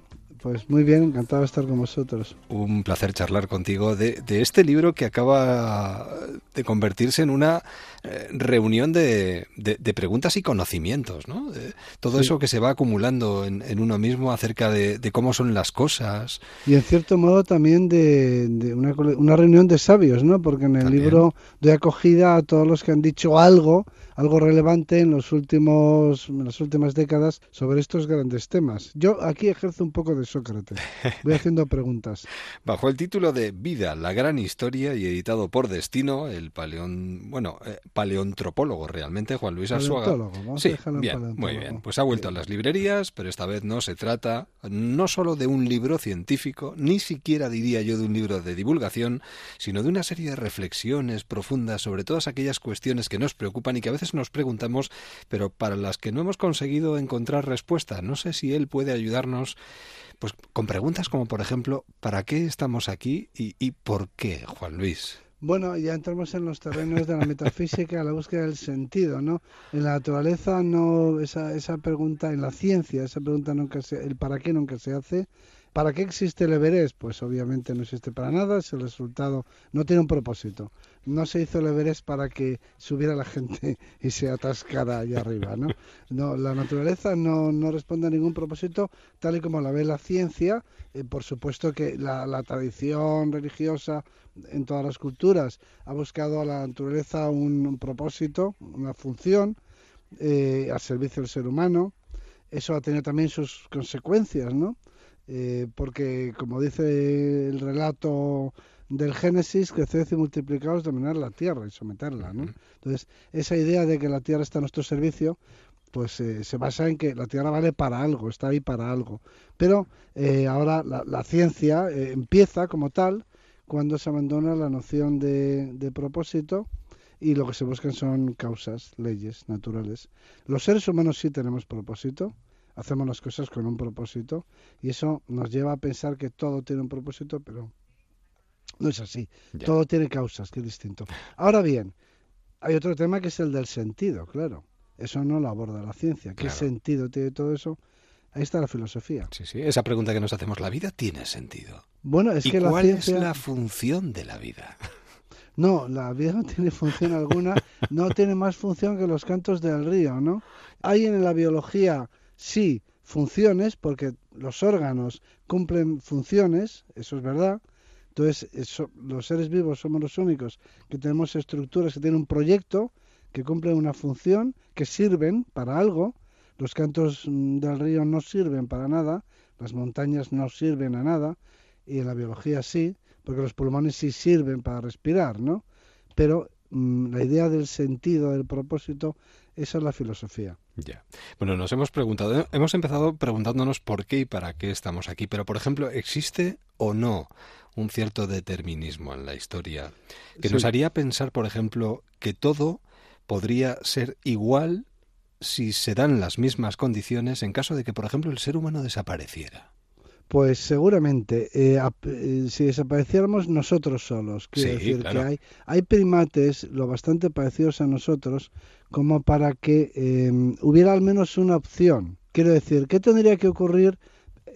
pues muy bien, encantado de estar con vosotros. Un placer charlar contigo de, de este libro que acaba de convertirse en una eh, reunión de, de- de preguntas y conocimientos, ¿no? Todo Sí. eso que se va acumulando en, en uno mismo acerca de, cómo son las cosas. Y en cierto modo también de, de una, una reunión de sabios, ¿no? Porque en el También. libro doy acogida a todos los que han dicho algo, algo relevante en los últimos, en las últimas décadas sobre estos grandes temas. Yo aquí ejerzo un poco de Sócrates. Voy [laughs] haciendo preguntas. Bajo el título de Vida, la gran historia y editado por Destino, el paleón, bueno, eh, paleontropólogo realmente, Juan Luis Arzuaga. A Sí, bien, muy bien. Pues ha vuelto a las librerías, pero esta vez no se trata no solo de un libro científico, ni siquiera diría yo de un libro de divulgación, sino de una serie de reflexiones profundas sobre todas aquellas cuestiones que nos preocupan y que a veces nos preguntamos, pero para las que no hemos conseguido encontrar respuesta. No sé si él puede ayudarnos pues con preguntas como por ejemplo, ¿para qué estamos aquí y, y por qué, Juan Luis? Bueno, ya entramos en los terrenos de la metafísica, la búsqueda del sentido, ¿no? En la naturaleza no esa esa pregunta, en la ciencia esa pregunta nunca se, el para qué nunca se hace. ¿Para qué existe el Everest? Pues obviamente no existe para nada, es el resultado, no tiene un propósito. No se hizo el Everest para que subiera la gente [laughs] y se atascara allá arriba, ¿no? No, la naturaleza no, no responde a ningún propósito tal y como la ve la ciencia. Eh, por supuesto que la, tradición religiosa en todas las culturas ha buscado a la naturaleza un, un propósito, una función eh, al servicio del ser humano. Eso ha tenido también sus consecuencias, ¿no? Eh, porque, como dice el relato del Génesis, creced y multiplicaos, dominar la tierra y someterla, ¿no? Entonces, esa idea de que la tierra está a nuestro servicio, pues eh, se basa en que la tierra vale para algo, está ahí para algo. Pero eh, ahora la, la ciencia eh, empieza como tal cuando se abandona la noción de, de propósito y lo que se buscan son causas, leyes naturales. Los seres humanos sí tenemos propósito, hacemos las cosas con un propósito y eso nos lleva a pensar que todo tiene un propósito, pero no es así. Ya. Todo tiene causas, que es distinto. Ahora bien, hay otro tema que es el del sentido, claro. Eso no lo aborda la ciencia. ¿Qué Claro. sentido tiene todo eso? Ahí está la filosofía. Sí, sí, esa pregunta que nos hacemos, ¿la vida tiene sentido? Bueno, es ¿Y que la cuál ciencia... es la función de la vida? [laughs] No, la vida no tiene función alguna, no tiene más función que los cantos del río, ¿no? Hay en la biología, sí, funciones, porque los órganos cumplen funciones, eso es verdad. Entonces, los seres vivos somos los únicos que tenemos estructuras que tienen un proyecto, que cumplen una función, que sirven para algo. Los cantos mm, del río no sirven para nada, las montañas no sirven a nada, y en la biología sí, porque los pulmones sí sirven para respirar, ¿no? Pero mm, la idea del sentido, del propósito, esa es la filosofía. Ya. Bueno, nos hemos preguntado, hemos empezado preguntándonos por qué y para qué estamos aquí, pero por ejemplo, ¿existe o no un cierto determinismo en la historia que nos haría pensar, por ejemplo, que todo podría ser igual si se dan las mismas condiciones en caso de que, por ejemplo, el ser humano desapareciera? Pues seguramente, eh, eh, si desapareciéramos nosotros solos, quiero Sí, decir claro. que hay, hay primates lo bastante parecidos a nosotros como para que eh, hubiera al menos una opción. Quiero decir, ¿qué tendría que ocurrir?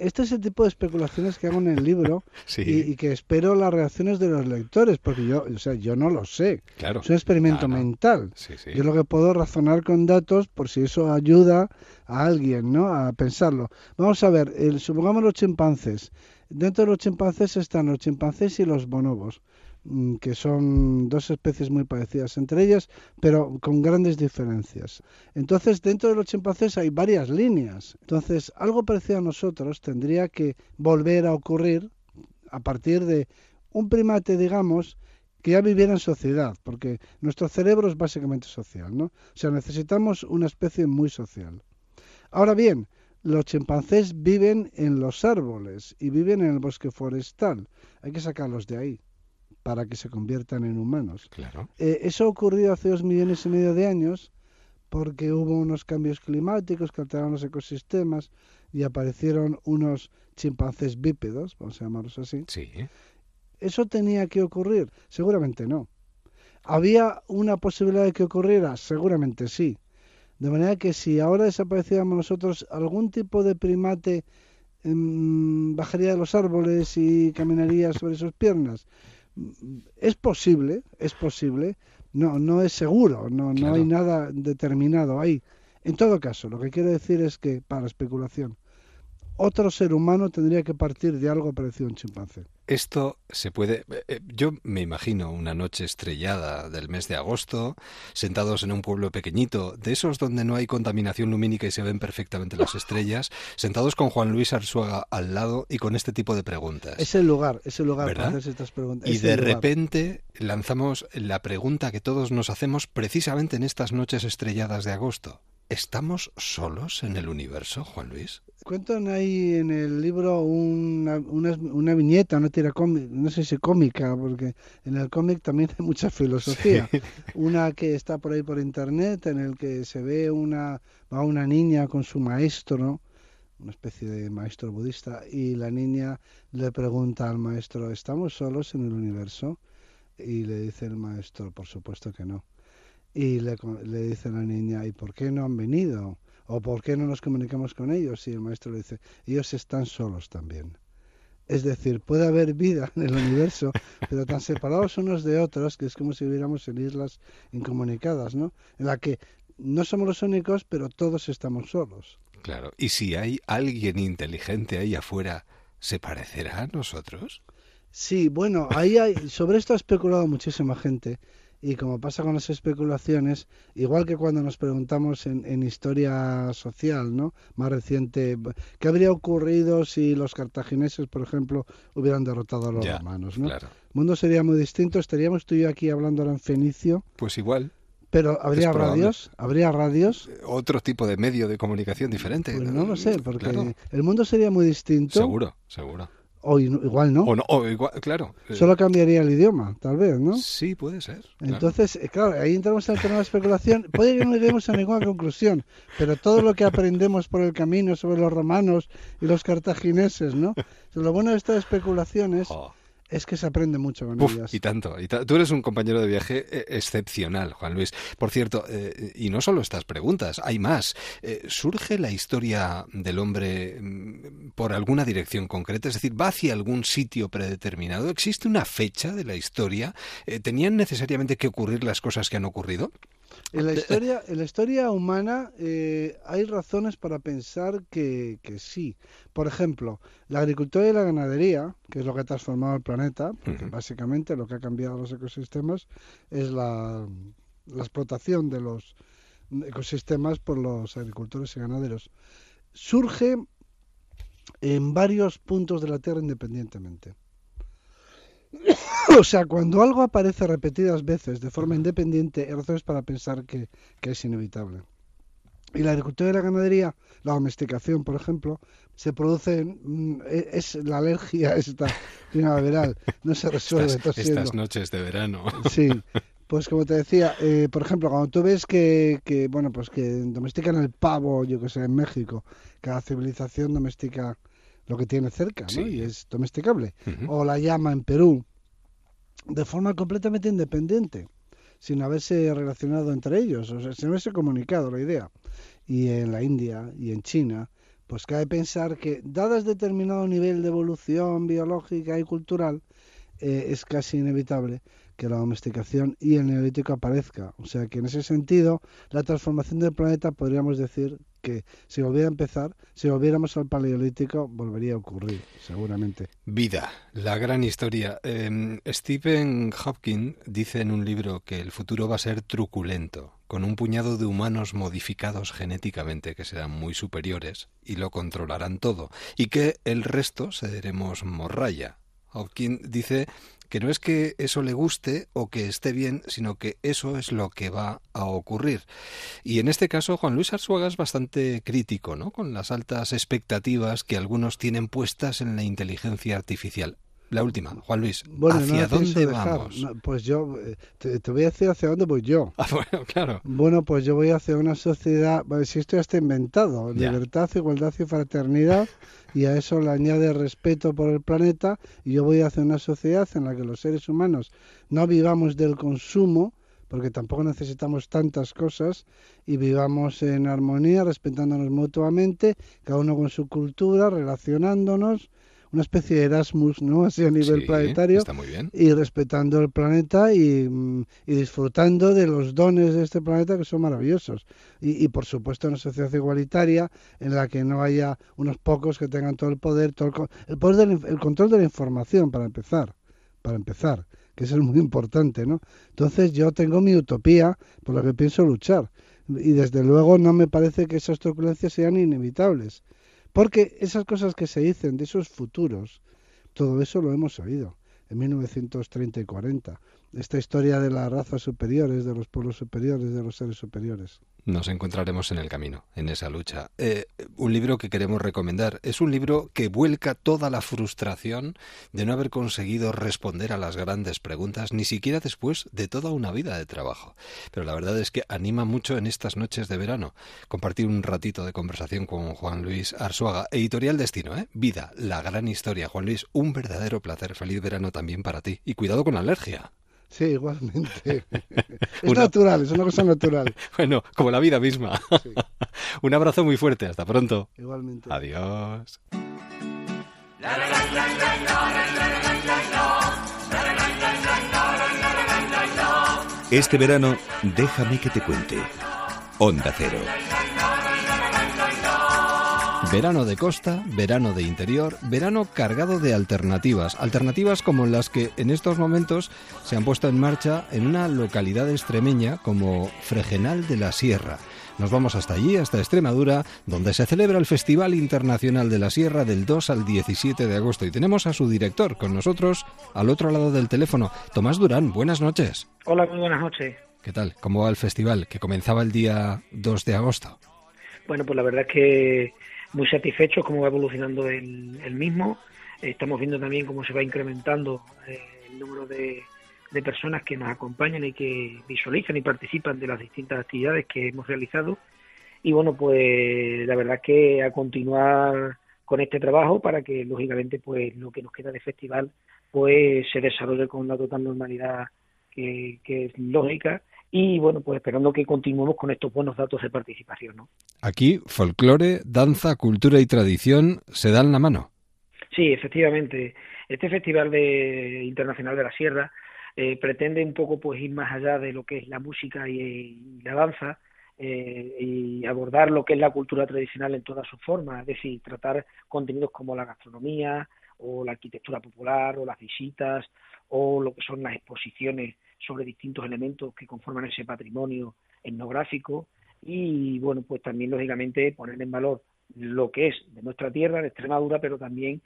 Este es el tipo de especulaciones que hago en el libro [laughs] Sí. y, y que espero las reacciones de los lectores, porque yo, o sea, yo no lo sé. Claro. Es un experimento mental. Sí, sí. Yo lo que puedo razonar con datos por si eso ayuda a alguien, ¿no? A pensarlo. Vamos a ver, el, supongamos los chimpancés. Dentro de los chimpancés están los chimpancés y los bonobos, que son dos especies muy parecidas entre ellas, pero con grandes diferencias. Entonces, dentro de los chimpancés hay varias líneas. Entonces, algo parecido a nosotros tendría que volver a ocurrir a partir de un primate, digamos, que ya viviera en sociedad, porque nuestro cerebro es básicamente social, ¿no? O sea, necesitamos una especie muy social. Ahora bien, los chimpancés viven en los árboles y viven en el bosque forestal. Hay que sacarlos de ahí para que se conviertan en humanos. Claro. Eh, eso ocurrió hace dos millones y medio de años porque hubo unos cambios climáticos que alteraron los ecosistemas y aparecieron unos chimpancés bípedos, vamos a llamarlos así. Sí. ¿Eso tenía que ocurrir? Seguramente no. ¿Había una posibilidad de que ocurriera? Seguramente sí. De manera que si ahora desapareciéramos nosotros, algún tipo de primate em, bajaría de los árboles y caminaría sobre sus piernas. Es posible, es posible. No, no es seguro, no, no hay nada determinado ahí. En todo caso, lo que quiero decir es que, para especulación, otro ser humano tendría que partir de algo parecido a un chimpancé. Esto se puede. eh, eh, Yo me imagino una noche estrellada del mes de agosto, sentados en un pueblo pequeñito, de esos donde no hay contaminación lumínica y se ven perfectamente las estrellas, sentados con Juan Luis Arzuaga al lado y con este tipo de preguntas. Es el lugar, es el lugar ¿Verdad? para hacerse estas preguntas. Y de lugar. repente lanzamos la pregunta que todos nos hacemos precisamente en estas noches estrelladas de agosto. ¿Estamos solos en el universo, Juan Luis? Cuentan ahí en el libro una, una, una viñeta, una tira cómica, no sé si cómica, porque en el cómic también hay mucha filosofía. Sí. Una que está por ahí por internet, en el que se ve una, va una niña con su maestro, una especie de maestro budista, y la niña le pregunta al maestro, ¿estamos solos en el universo? Y le dice el maestro, por supuesto que no. Y le, le dice la niña, ¿y por qué no han venido? ¿O por qué no nos comunicamos con ellos? Y el maestro le dice, ellos están solos también. Es decir, puede haber vida en el universo, pero tan separados unos de otros que es como si viviéramos en islas incomunicadas, ¿no? En la que no somos los únicos, pero todos estamos solos. Claro. ¿Y si hay alguien inteligente ahí afuera, se parecerá a nosotros? Sí, bueno, ahí hay, sobre esto ha especulado muchísima gente y como pasa con las especulaciones, igual que cuando nos preguntamos en, en historia social, ¿no? Más reciente, ¿qué habría ocurrido si los cartagineses, por ejemplo, hubieran derrotado a los Ya, romanos, ¿no? claro. El mundo sería muy distinto, estaríamos tú y yo aquí hablando ahora en fenicio, Pues igual. pero ¿habría radios? ¿Habría radios? Otro tipo de medio de comunicación diferente. Pues no lo sé, porque Claro. el mundo sería muy distinto. Seguro, seguro. O igual no. O no, o igual, claro. Eh, Solo cambiaría el idioma, tal vez, ¿no? Sí, puede ser. claro. Entonces, eh, claro, ahí entramos en el tema de la especulación. Puede que no lleguemos a ninguna conclusión, pero todo lo que aprendemos por el camino sobre los romanos y los cartagineses, ¿no? Lo bueno de estas especulaciones es que se aprende mucho con Uf, ellas. y tanto, y Tú eres un compañero de viaje eh, excepcional, Juan Luis. Por cierto, eh, y no solo estas preguntas, hay más. Eh, ¿Surge la historia del hombre mm, por alguna dirección concreta? Es decir, ¿va hacia algún sitio predeterminado? ¿Existe una fecha de la historia? Eh, ¿Tenían necesariamente que ocurrir las cosas que han ocurrido? En la historia, en la historia humana eh, hay razones para pensar que, que sí. Por ejemplo, la agricultura y la ganadería, que es lo que ha transformado el planeta, porque básicamente lo que ha cambiado los ecosistemas es la, la explotación de los ecosistemas por los agricultores y ganaderos. Surge en varios puntos de la Tierra independientemente. [laughs] o sea, cuando algo aparece repetidas veces de forma independiente, hay razones para pensar que, que es inevitable. Y la agricultura y la ganadería, la domesticación, por ejemplo, se produce, mm, e- es la alergia [laughs] esta primaveral, no se resuelve Estas, estas noches de verano. [laughs] Sí, pues como te decía, eh, por ejemplo, cuando tú ves que, que, bueno, pues que domestican el pavo, yo que sé, en México, cada civilización domestica lo que tiene cerca, ¿no? Sí. Y es domesticable. O la llama en Perú, de forma completamente independiente, sin haberse relacionado entre ellos, o sea, sin haberse comunicado la idea. Y en la India y en China, pues cabe pensar que, dadas determinado nivel de evolución biológica y cultural, eh, es casi inevitable que la domesticación y el neolítico aparezca. O sea que en ese sentido, la transformación del planeta podríamos decir que si volviera a empezar, si volviéramos al paleolítico, volvería a ocurrir, seguramente. Vida, la gran historia. Eh, Stephen Hopkins dice en un libro que el futuro va a ser truculento, con un puñado de humanos modificados genéticamente que serán muy superiores y lo controlarán todo, y que el resto seremos morralla. Hopkins dice que no es que eso le guste o que esté bien, sino que eso es lo que va a ocurrir. Y en este caso, Juan Luis Arzuaga es bastante crítico, ¿no? Con las altas expectativas que algunos tienen puestas en la inteligencia artificial. La última, Juan Luis, Bueno, no ¿hacia dónde vamos? No, pues yo, eh, te, te voy a decir hacia dónde voy yo. [laughs] Ah, bueno, claro. Bueno, pues yo voy hacia una sociedad, bueno, si esto ya está inventado, Ya. libertad, igualdad y fraternidad, y a eso le añade respeto por el planeta, y yo voy hacia una sociedad en la que los seres humanos no vivamos del consumo, porque tampoco necesitamos tantas cosas, y vivamos en armonía, respetándonos mutuamente, cada uno con su cultura, relacionándonos, una especie de Erasmus, ¿no? [laughs] Así a nivel Sí, planetario está muy bien. y respetando el planeta y, mm, y disfrutando de los dones de este planeta que son maravillosos. Y, y, por supuesto una sociedad igualitaria en la que no haya unos pocos que tengan todo el poder, todo el, el poder del el control de la información para empezar, para empezar, que eso es muy importante, ¿no? Entonces yo tengo mi utopía por la que pienso luchar y desde luego no me parece que esas turbulencias sean inevitables. Porque esas cosas que se dicen de esos futuros, todo eso lo hemos oído en 1930 y 40. Esta historia de las razas superiores, de los pueblos superiores, de los seres superiores. Nos encontraremos en el camino, en esa lucha. Eh, un libro que queremos recomendar es un libro que vuelca toda la frustración de no haber conseguido responder a las grandes preguntas, ni siquiera después de toda una vida de trabajo. Pero la verdad es que anima mucho en estas noches de verano compartir un ratito de conversación con Juan Luis Arzuaga, editorial Destino, ¿eh? Vida, la gran historia. Juan Luis, un verdadero placer. Feliz verano también para ti. Y cuidado con la alergia. Sí, igualmente. [laughs] es Una- natural, es una cosa natural. [laughs] Bueno, como la vida misma. [laughs] un abrazo muy fuerte. Hasta pronto. Igualmente. Adiós. Este verano, déjame que te cuente. Onda Cero. Verano de costa, verano de interior, verano cargado de alternativas. Alternativas como las que en estos momentos se han puesto en marcha en una localidad extremeña como Fregenal de la Sierra. Nos vamos hasta allí, hasta Extremadura, donde se celebra el Festival Internacional de la Sierra del 2 al 17 de agosto. Y tenemos a su director con nosotros al otro lado del teléfono, Tomás Durán. Buenas noches. Hola, muy buenas noches. ¿Qué tal? ¿Cómo va el festival que comenzaba el día 2 de agosto? Bueno, pues la verdad es que muy satisfechos cómo va evolucionando el, el mismo. Estamos viendo también cómo se va incrementando eh, el número de, personas que nos acompañan y que visualizan y participan de las distintas actividades que hemos realizado. Y bueno, pues la verdad es que a continuar con este trabajo para que lógicamente pues lo que nos queda de festival pues se desarrolle con la total normalidad que es lógica y bueno pues esperando que continuemos con estos buenos datos de participación ¿no? Aquí, folclore, danza, cultura y tradición se dan la mano. Sí, efectivamente. Este Festival de, Internacional de la Sierra eh, pretende un poco pues ir más allá de lo que es la música y, y la danza eh, y abordar lo que es la cultura tradicional en todas sus formas, es decir, tratar contenidos como la gastronomía o la arquitectura popular o las visitas o lo que son las exposiciones sobre distintos elementos que conforman ese patrimonio etnográfico y bueno, pues también lógicamente poner en valor lo que es de nuestra tierra, de Extremadura, pero también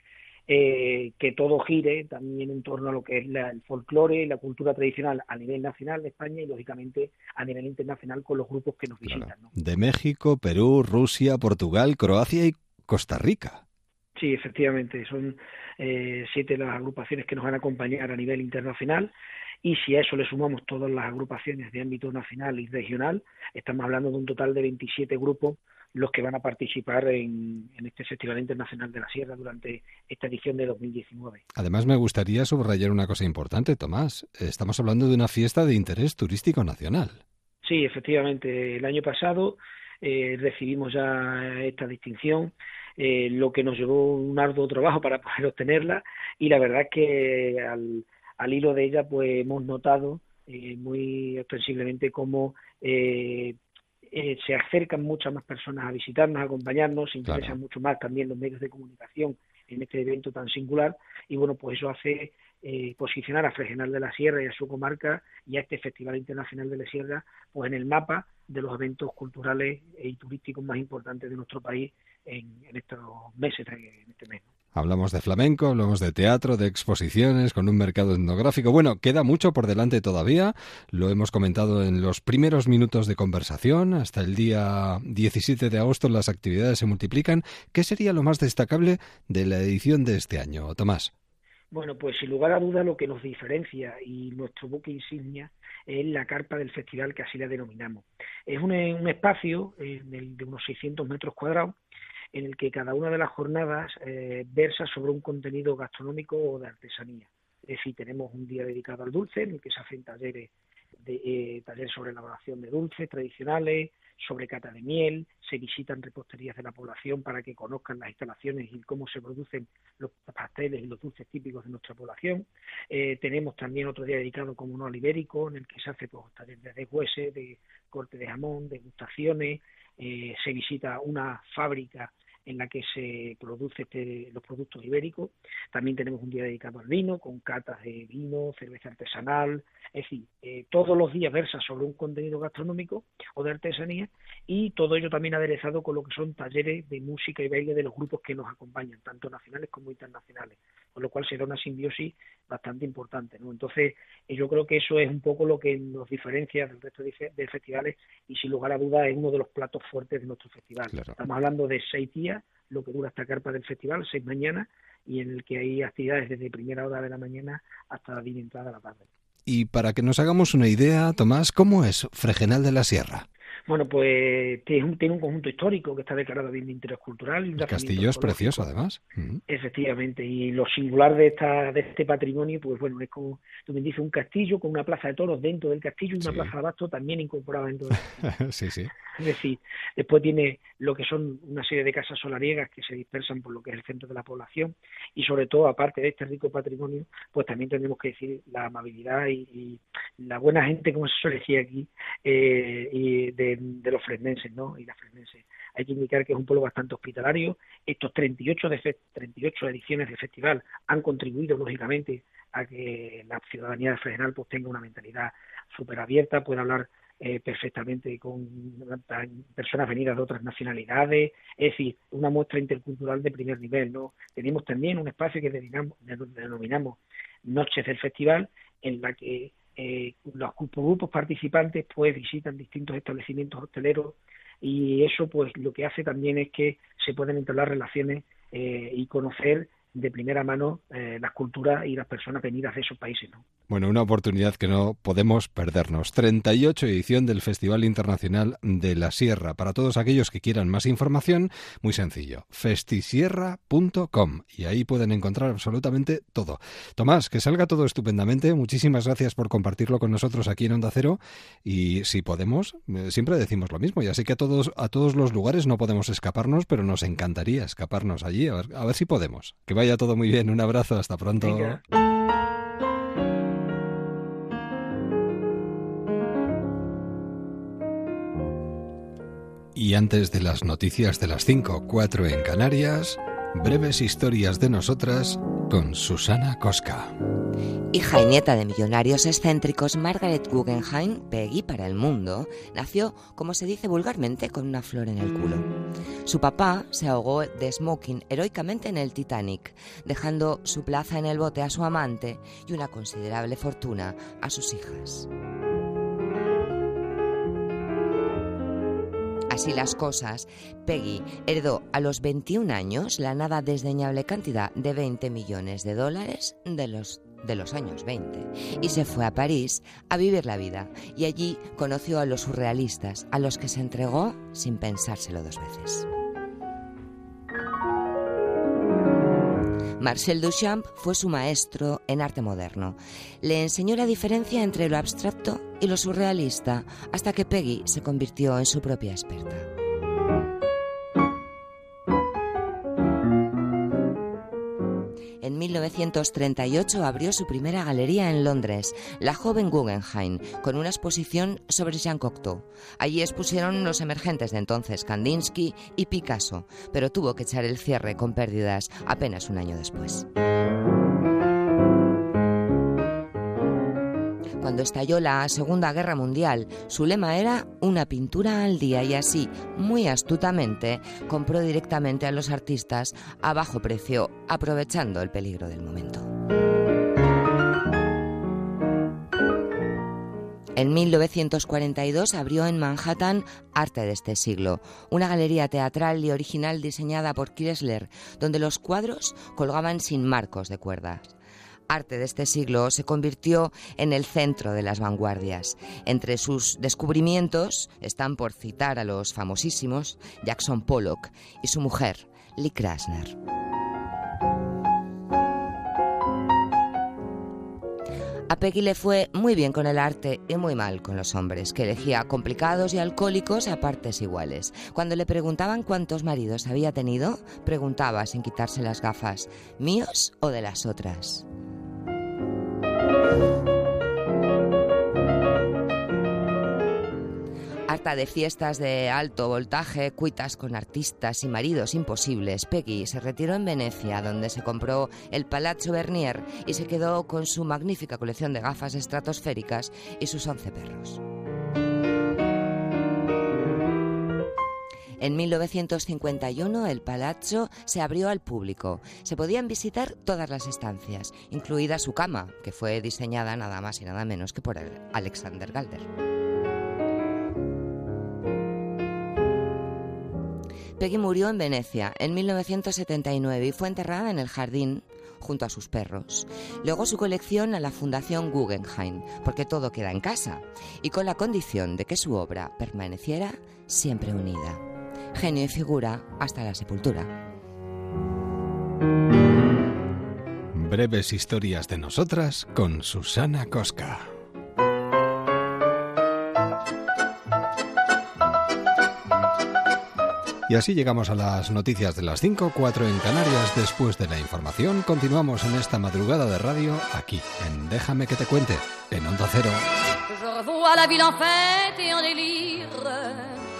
eh, que todo gire también en torno a lo que es la, el folclore y la cultura tradicional a nivel nacional de España y lógicamente a nivel internacional con los grupos que nos visitan. ¿no? De México, Perú, Rusia, Portugal, Croacia y Costa Rica. Sí, efectivamente, son eh, siete las agrupaciones que nos van a acompañar a nivel internacional y si a eso le sumamos todas las agrupaciones de ámbito nacional y regional, estamos hablando de un total de 27 grupos los que van a participar en, en, este Festival Internacional de la Sierra durante esta edición de 2019. Además, me gustaría subrayar una cosa importante, Tomás. Estamos hablando de una fiesta de interés turístico nacional. Sí, efectivamente. El año pasado eh, recibimos ya esta distinción, eh, lo que nos llevó un arduo trabajo para poder obtenerla y la verdad es que al, al hilo de ella pues hemos notado eh, muy ostensiblemente cómo eh, eh, se acercan muchas más personas a visitarnos, a acompañarnos, se interesan claro. mucho más también los medios de comunicación en este evento tan singular y bueno, pues eso hace eh, posicionar a Fregenal de la Sierra y a su comarca y a este Festival Internacional de la Sierra pues en el mapa de los eventos culturales y turísticos más importantes de nuestro país en, en estos meses, en este mes. ¿no? Hablamos de flamenco, hablamos de teatro, de exposiciones, con un mercado etnográfico. Bueno, queda mucho por delante todavía. Lo hemos comentado en los primeros minutos de conversación. Hasta el día 17 de agosto las actividades se multiplican. ¿Qué sería lo más destacable de la edición de este año, Tomás? Bueno, pues sin lugar a duda lo que nos diferencia y nuestro buque insignia es la carpa del festival, que así la denominamos. Es un, espacio eh, de unos 600 metros cuadrados en el que cada una de las jornadas eh, versa sobre un contenido gastronómico o de artesanía. Es decir, tenemos un día dedicado al dulce, en el que se hacen talleres, de, eh, talleres sobre elaboración de dulces tradicionales, sobre cata de miel, se visitan reposterías de la población para que conozcan las instalaciones y cómo se producen los pasteles y los dulces típicos de nuestra población. Eh, tenemos también otro día dedicado como uno al ibérico, en el que se hace pues, talleres de deshuese, de corte de jamón, degustaciones, eh, se visita una fábrica en la que se produce este, los productos ibéricos. También tenemos un día dedicado al vino, con catas de vino, cerveza artesanal, es decir, eh, todos los días versa sobre un contenido gastronómico o de artesanía y todo ello también aderezado con lo que son talleres de música y baile de los grupos que nos acompañan, tanto nacionales como internacionales, con lo cual se da una simbiosis bastante importante. ¿no? Entonces, eh, yo creo que eso es un poco lo que nos diferencia del resto de, de festivales y sin lugar a dudas es uno de los platos fuertes de nuestro festival. Claro. Estamos hablando de seis días lo que dura esta carpa del festival, seis mañanas, y en el que hay actividades desde primera hora de la mañana hasta la entrada de la tarde. Y para que nos hagamos una idea, Tomás, ¿cómo es Fregenal de la Sierra? Bueno, pues tiene un, tiene un conjunto histórico que está declarado bien de interés cultural. El castillo es precioso, además. Efectivamente, y lo singular de esta de este patrimonio, pues bueno, es como tú me dices, un castillo con una plaza de toros dentro del castillo y una Sí. plaza de abasto también incorporada dentro del [laughs] sí, sí. Es decir, después tiene lo que son una serie de casas solariegas que se dispersan por lo que es el centro de la población y sobre todo, aparte de este rico patrimonio, pues también tendremos que decir la amabilidad y, y la buena gente, como se suele decir aquí, eh, y de, los fresnenses, ¿no? Y las fresnenses. Hay que indicar que es un pueblo bastante hospitalario. Estos 38, de fe- 38 ediciones de festival han contribuido, lógicamente, a que la ciudadanía de Fregenal pues, tenga una mentalidad súper abierta, pueda hablar eh, perfectamente con personas venidas de otras nacionalidades, es decir, una muestra intercultural de primer nivel. ¿no? Tenemos también un espacio que denominamos Noches del Festival, en la que eh, los grupos participantes pues visitan distintos establecimientos hosteleros y eso pues lo que hace también es que se pueden entablar relaciones eh, y conocer de primera mano eh, las culturas y las personas venidas de esos países. ¿no? Bueno, una oportunidad que no podemos perdernos. 38 edición del Festival Internacional de la Sierra. Para todos aquellos que quieran más información, muy sencillo, festisierra.com y ahí pueden encontrar absolutamente todo. Tomás, que salga todo estupendamente. Muchísimas gracias por compartirlo con nosotros aquí en Onda Cero y si podemos, eh, siempre decimos lo mismo. Ya sé que a todos a todos los lugares no podemos escaparnos, pero nos encantaría escaparnos allí. A ver, a ver si podemos. Que vaya vaya todo muy bien. Un abrazo, hasta pronto. Venga. Y antes de las noticias de las 5, 4 en Canarias, breves historias de nosotras con Susana Cosca. Hija y nieta de millonarios excéntricos, Margaret Guggenheim, Peggy para el mundo, nació, como se dice vulgarmente, con una flor en el culo. Su papá se ahogó de smoking heroicamente en el Titanic, dejando su plaza en el bote a su amante y una considerable fortuna a sus hijas. Así las cosas, Peggy heredó a los 21 años la nada desdeñable cantidad de 20 millones de dólares de los de los años 20 y se fue a París a vivir la vida y allí conoció a los surrealistas a los que se entregó sin pensárselo dos veces. Marcel Duchamp fue su maestro en arte moderno. Le enseñó la diferencia entre lo abstracto y lo surrealista hasta que Peggy se convirtió en su propia experta. 1938 abrió su primera galería en Londres, la joven Guggenheim, con una exposición sobre Jean Cocteau. Allí expusieron los emergentes de entonces Kandinsky y Picasso, pero tuvo que echar el cierre con pérdidas apenas un año después. Cuando estalló la Segunda Guerra Mundial, su lema era una pintura al día y así, muy astutamente, compró directamente a los artistas a bajo precio, aprovechando el peligro del momento. En 1942 abrió en Manhattan Arte de este siglo, una galería teatral y original diseñada por Kiesler, donde los cuadros colgaban sin marcos de cuerdas arte de este siglo se convirtió en el centro de las vanguardias. Entre sus descubrimientos están, por citar a los famosísimos, Jackson Pollock y su mujer, Lee Krasner. A Peggy le fue muy bien con el arte y muy mal con los hombres, que elegía complicados y alcohólicos a partes iguales. Cuando le preguntaban cuántos maridos había tenido, preguntaba sin quitarse las gafas, ¿míos o de las otras? Harta de fiestas de alto voltaje, cuitas con artistas y maridos imposibles, Peggy se retiró en Venecia, donde se compró el Palazzo Bernier y se quedó con su magnífica colección de gafas estratosféricas y sus once perros. En 1951 el palazzo se abrió al público. Se podían visitar todas las estancias, incluida su cama, que fue diseñada nada más y nada menos que por Alexander Galder. Peggy murió en Venecia en 1979 y fue enterrada en el jardín junto a sus perros. Luego su colección a la Fundación Guggenheim, porque todo queda en casa, y con la condición de que su obra permaneciera siempre unida genio y figura hasta la sepultura. Breves historias de nosotras con Susana Cosca. Y así llegamos a las noticias de las 5, 4 en Canarias. Después de la información, continuamos en esta madrugada de radio aquí, en Déjame que te cuente, en Onda Cero.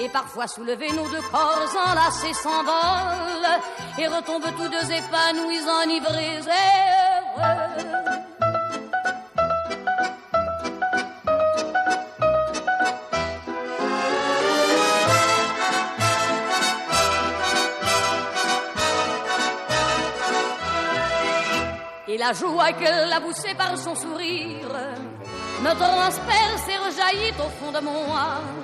et parfois soulevés, nos deux corps enlacés s'envolent et retombent tous deux épanouis, enivrés et la joie qu'elle a poussée par son sourire me transperce et rejaillit au fond de mon âme.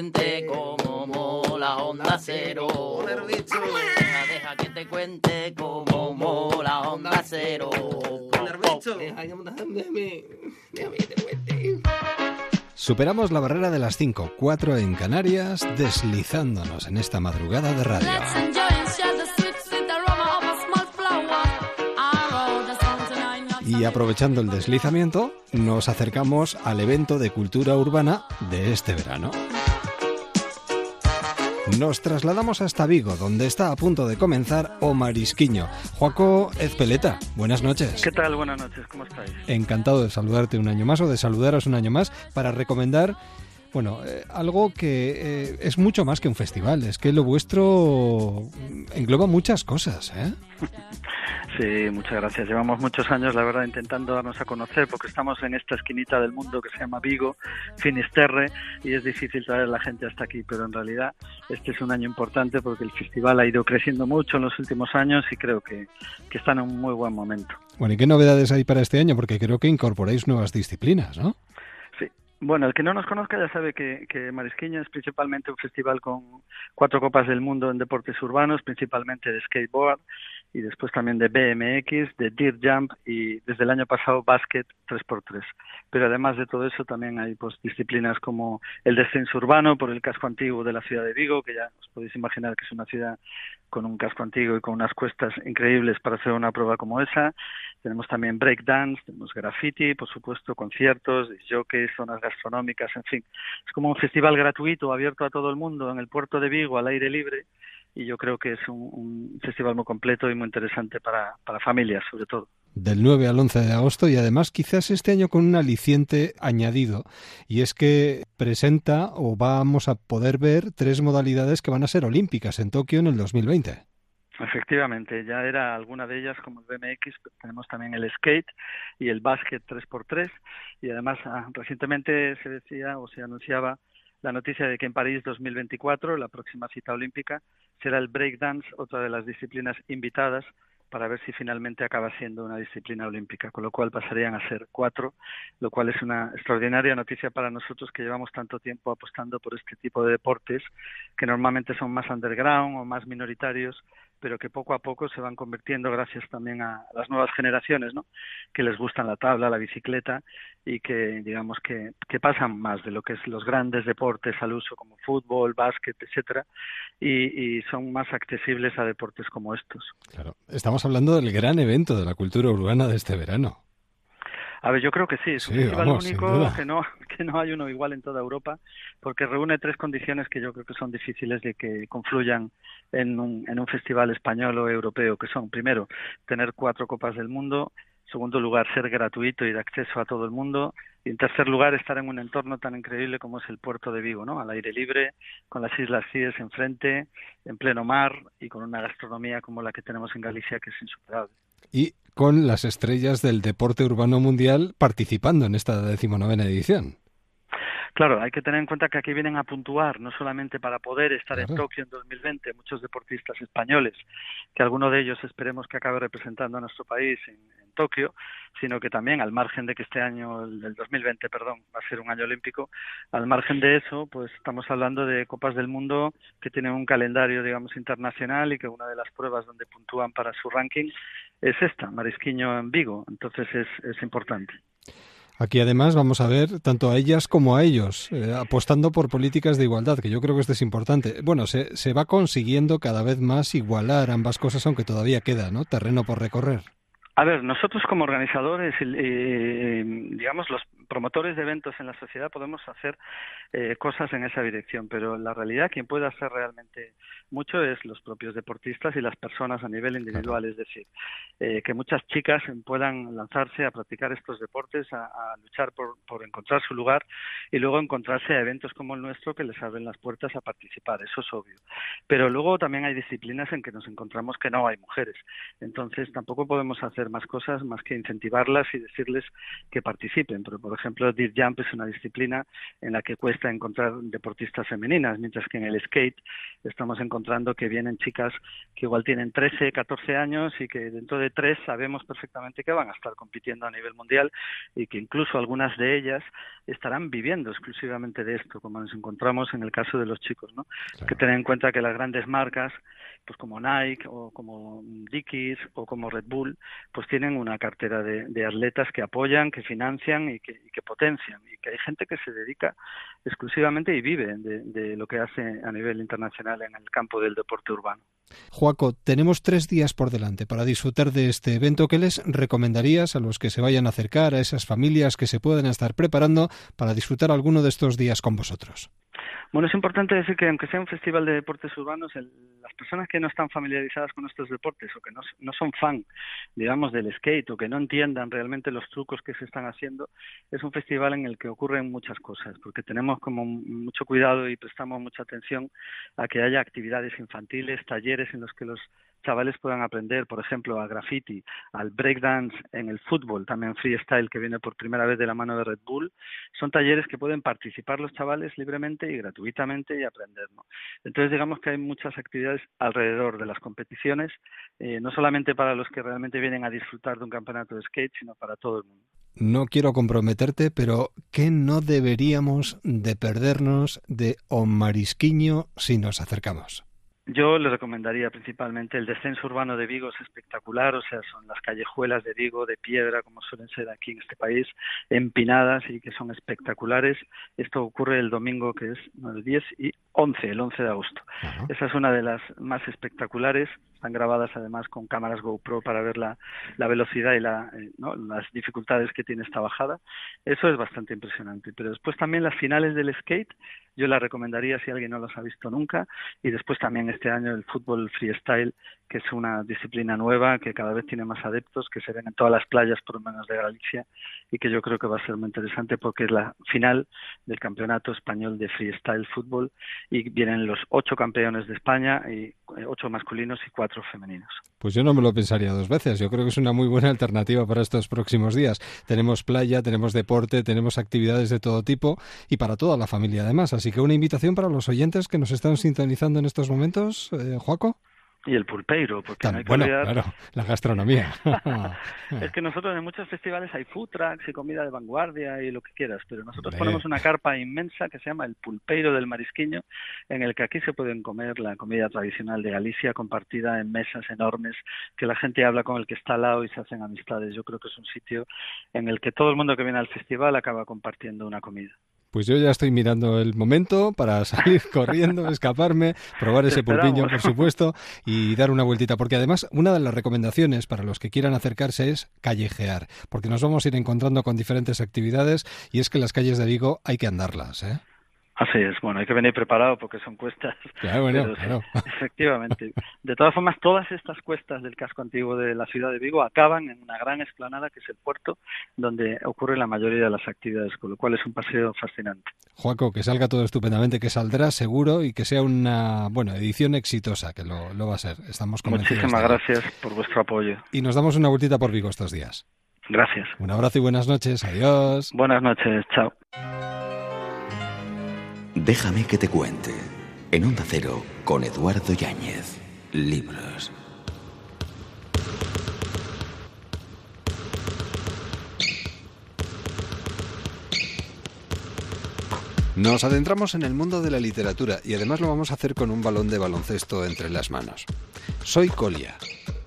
que te cuente cómo mola Onda Cero. Deja, deja que te cuente cómo mola Onda Cero. Deja, déjame, déjame que te cuente. Superamos la barrera de las 5, 4 en Canarias, deslizándonos en esta madrugada de radio. Y aprovechando el deslizamiento, nos acercamos al evento de cultura urbana de este verano. Nos trasladamos hasta Vigo, donde está a punto de comenzar O Marisquiño. Joaco Ezpeleta, buenas noches. ¿Qué tal? Buenas noches, ¿cómo estáis? Encantado de saludarte un año más o de saludaros un año más para recomendar, bueno, eh, algo que eh, es mucho más que un festival. Es que lo vuestro engloba muchas cosas, ¿eh? Sí, muchas gracias. Llevamos muchos años, la verdad, intentando darnos a conocer porque estamos en esta esquinita del mundo que se llama Vigo, Finisterre, y es difícil traer a la gente hasta aquí, pero en realidad este es un año importante porque el festival ha ido creciendo mucho en los últimos años y creo que, que está en un muy buen momento. Bueno, ¿y qué novedades hay para este año? Porque creo que incorporáis nuevas disciplinas, ¿no? Bueno, el que no nos conozca ya sabe que, que Marisquiño es principalmente un festival con cuatro copas del mundo en deportes urbanos, principalmente de skateboard y después también de BMX, de Dirt Jump y desde el año pasado Basket 3x3. Pero además de todo eso también hay pues disciplinas como el descenso urbano por el casco antiguo de la ciudad de Vigo, que ya os podéis imaginar que es una ciudad con un casco antiguo y con unas cuestas increíbles para hacer una prueba como esa. Tenemos también breakdance, tenemos graffiti, por supuesto, conciertos, jockeys, zonas gastronómicas, en fin. Es como un festival gratuito, abierto a todo el mundo en el puerto de Vigo, al aire libre, y yo creo que es un, un festival muy completo y muy interesante para, para familias, sobre todo. Del 9 al 11 de agosto y además quizás este año con un aliciente añadido y es que presenta o vamos a poder ver tres modalidades que van a ser olímpicas en Tokio en el 2020. Efectivamente, ya era alguna de ellas como el BMX, tenemos también el skate y el básquet 3x3 y además ah, recientemente se decía o se anunciaba la noticia de que en París 2024, la próxima cita olímpica, será el breakdance, otra de las disciplinas invitadas, para ver si finalmente acaba siendo una disciplina olímpica, con lo cual pasarían a ser cuatro, lo cual es una extraordinaria noticia para nosotros que llevamos tanto tiempo apostando por este tipo de deportes, que normalmente son más underground o más minoritarios, pero que poco a poco se van convirtiendo gracias también a las nuevas generaciones, ¿no? Que les gustan la tabla, la bicicleta y que digamos que, que pasan más de lo que es los grandes deportes al uso como fútbol, básquet, etcétera, y, y son más accesibles a deportes como estos. Claro, estamos hablando del gran evento de la cultura urbana de este verano. A ver, yo creo que sí, es un Sí, festival vamos, único que no, [laughs] que no hay uno igual en toda Europa, porque reúne tres condiciones que yo creo que son difíciles de que confluyan en un, en un festival español o europeo, que son, primero, tener cuatro copas del mundo, segundo lugar, ser gratuito y de acceso a todo el mundo, y en tercer lugar, estar en un entorno tan increíble como es el puerto de Vigo, ¿no? Al aire libre, con las Islas Cíes enfrente, en pleno mar y con una gastronomía como la que tenemos en Galicia, que es insuperable. Y con las estrellas del deporte urbano mundial participando en esta decimonovena edición. Claro, hay que tener en cuenta que aquí vienen a puntuar, no solamente para poder estar en. Tokio en 2020, muchos deportistas españoles, que alguno de ellos esperemos que acabe representando a nuestro país en, en Tokio, sino que también al margen de que este año, el del 2020, perdón, va a ser un año olímpico, al margen de eso, pues estamos hablando de Copas del Mundo que tienen un calendario, digamos, internacional y que una de las pruebas donde puntúan para su ranking es esta, Marisquiño en Vigo, entonces es, es importante. Aquí además vamos a ver tanto a ellas como a ellos eh, apostando por políticas de igualdad, que yo creo que esto es importante. Bueno, se, se va consiguiendo cada vez más igualar ambas cosas, aunque todavía queda, ¿no? Terreno por recorrer. A ver, nosotros como organizadores, eh, digamos, los promotores de eventos en la sociedad podemos hacer eh, cosas en esa dirección, pero en la realidad quien puede hacer realmente mucho es los propios deportistas y las personas a nivel individual, es decir, eh, que muchas chicas puedan lanzarse a practicar estos deportes, a, a luchar por, por encontrar su lugar y luego encontrarse a eventos como el nuestro que les abren las puertas a participar, eso es obvio. Pero luego también hay disciplinas en que nos encontramos que no hay mujeres, entonces tampoco podemos hacer más cosas más que incentivarlas y decirles que participen. Pero, por ejemplo, Deer Jump es una disciplina en la que cuesta encontrar deportistas femeninas, mientras que en el skate estamos encontrando que vienen chicas que igual tienen 13, 14 años y que dentro de tres sabemos perfectamente que van a estar compitiendo a nivel mundial y que incluso algunas de ellas estarán viviendo exclusivamente de esto, como nos encontramos en el caso de los chicos, ¿no? Hay que tener en cuenta que las grandes marcas pues como Nike o como Dickies o como Red Bull, pues tienen una cartera de, de atletas que apoyan, que financian y que, y que, potencian. Y que hay gente que se dedica exclusivamente y vive de, de, lo que hace a nivel internacional en el campo del deporte urbano. Juaco, tenemos tres días por delante para disfrutar de este evento. ¿Qué les recomendarías a los que se vayan a acercar, a esas familias que se puedan estar preparando para disfrutar alguno de estos días con vosotros? Bueno, es importante decir que aunque sea un festival de deportes urbanos, el, las personas que no están familiarizadas con estos deportes o que no, no, son fan, digamos, del skate o que no entiendan realmente los trucos que se están haciendo, es un festival en el que ocurren muchas cosas, porque tenemos como mucho cuidado y prestamos mucha atención a que haya actividades infantiles, talleres en los que los chavales puedan aprender, por ejemplo, a graffiti, al breakdance en el fútbol, también freestyle que viene por primera vez de la mano de Red Bull. Son talleres que pueden participar los chavales libremente y gratuitamente y aprender. Entonces, digamos que hay muchas actividades alrededor de las competiciones, eh, no solamente para los que realmente vienen a disfrutar de un campeonato de skate, sino para todo el mundo. No quiero comprometerte, pero ¿qué no deberíamos de perdernos de Omarisquiño si nos acercamos? Yo le recomendaría principalmente el descenso urbano de Vigo, es espectacular, o sea, son las callejuelas de Vigo de piedra, como suelen ser aquí en este país, empinadas y que son espectaculares. Esto ocurre el domingo que es el 10 y 11, el 11 de agosto. Uh -huh. Esa es una de las más espectaculares, están grabadas además con cámaras GoPro para ver la, la velocidad y la, eh, las dificultades que tiene esta bajada. Eso es bastante impresionante. Pero después también las finales del skate, yo la recomendaría si alguien no las ha visto nunca. Y después también este año el fútbol freestyle, que es una disciplina nueva que cada vez tiene más adeptos, que se ven en todas las playas por lo menos de Galicia y que yo creo que va a ser muy interesante porque es la final del campeonato español de freestyle fútbol y vienen los ocho campeones de España y ocho masculinos y cuatro femeninos. Pues yo no me lo pensaría dos veces. Yo creo que es una muy buena alternativa para estos próximos días. Tenemos playa, tenemos deporte, tenemos actividades de todo tipo y para toda la familia además. Así que una invitación para los oyentes que nos están sintonizando en estos momentos, eh, Joaco. Y el pulpeiro, porque Tan, no hay que bueno, olvidar... claro, la gastronomía. [laughs] es que nosotros en muchos festivales hay food trucks y comida de vanguardia y lo que quieras, pero nosotros Hombre. ponemos una carpa inmensa que se llama el pulpeiro del marisquiño, en el que aquí se pueden comer la comida tradicional de Galicia compartida en mesas enormes, que la gente habla con el que está al lado y se hacen amistades. Yo creo que es un sitio en el que todo el mundo que viene al festival acaba compartiendo una comida. Pues yo ya estoy mirando el momento para [laughs] salir corriendo, escaparme, probar ese pulpiño, por supuesto, y dar una vueltita. Porque además, una de las recomendaciones para los que quieran acercarse es callejear, porque nos vamos a ir encontrando con diferentes actividades y es que las calles de Vigo hay que andarlas, ¿eh? Así es, bueno, hay que venir preparado porque son cuestas. [laughs] Claro, bueno, Pero, claro. [laughs] Efectivamente. De todas formas, todas estas cuestas del casco antiguo de la ciudad de Vigo acaban en una gran explanada que es el puerto, donde ocurre la mayoría de las actividades, con lo cual es un paseo fascinante. Juaco, que salga todo estupendamente, que saldrá seguro y que sea una, bueno, edición exitosa, que lo, lo va a ser. Estamos convencidos. Muchísimas gracias por vuestro apoyo. Y nos damos una vueltita por Vigo estos días. Gracias. Un abrazo y buenas noches. Adiós. Buenas noches. Chao. Déjame que te cuente. En Onda Cero, con Eduardo Yáñez. Libros. Nos adentramos en el mundo de la literatura y además lo vamos a hacer con un balón de baloncesto entre las manos. Soy Colia.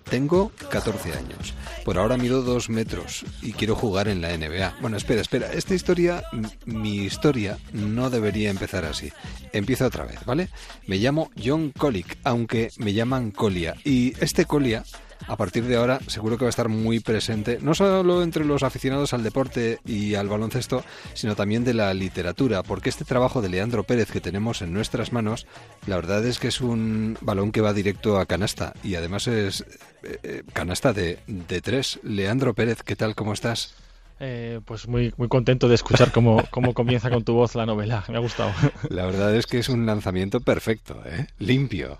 Tengo 14 años. Por ahora mido 2 metros y quiero jugar en la NBA. Bueno, espera, espera. Esta historia, mi historia, no debería empezar así. Empiezo otra vez, ¿vale? Me llamo John Colic, aunque me llaman Colia. Y este Colia a partir de ahora seguro que va a estar muy presente, no solo entre los aficionados al deporte y al baloncesto, sino también de la literatura, porque este trabajo de Leandro Pérez que tenemos en nuestras manos, la verdad es que es un balón que va directo a canasta y además es eh, eh, canasta de, de tres. Leandro Pérez, ¿qué tal? ¿Cómo estás? Eh, pues muy, muy contento de escuchar cómo, cómo comienza con tu voz la novela. Me ha gustado. [laughs] La verdad es que es un lanzamiento perfecto, ¿eh? limpio.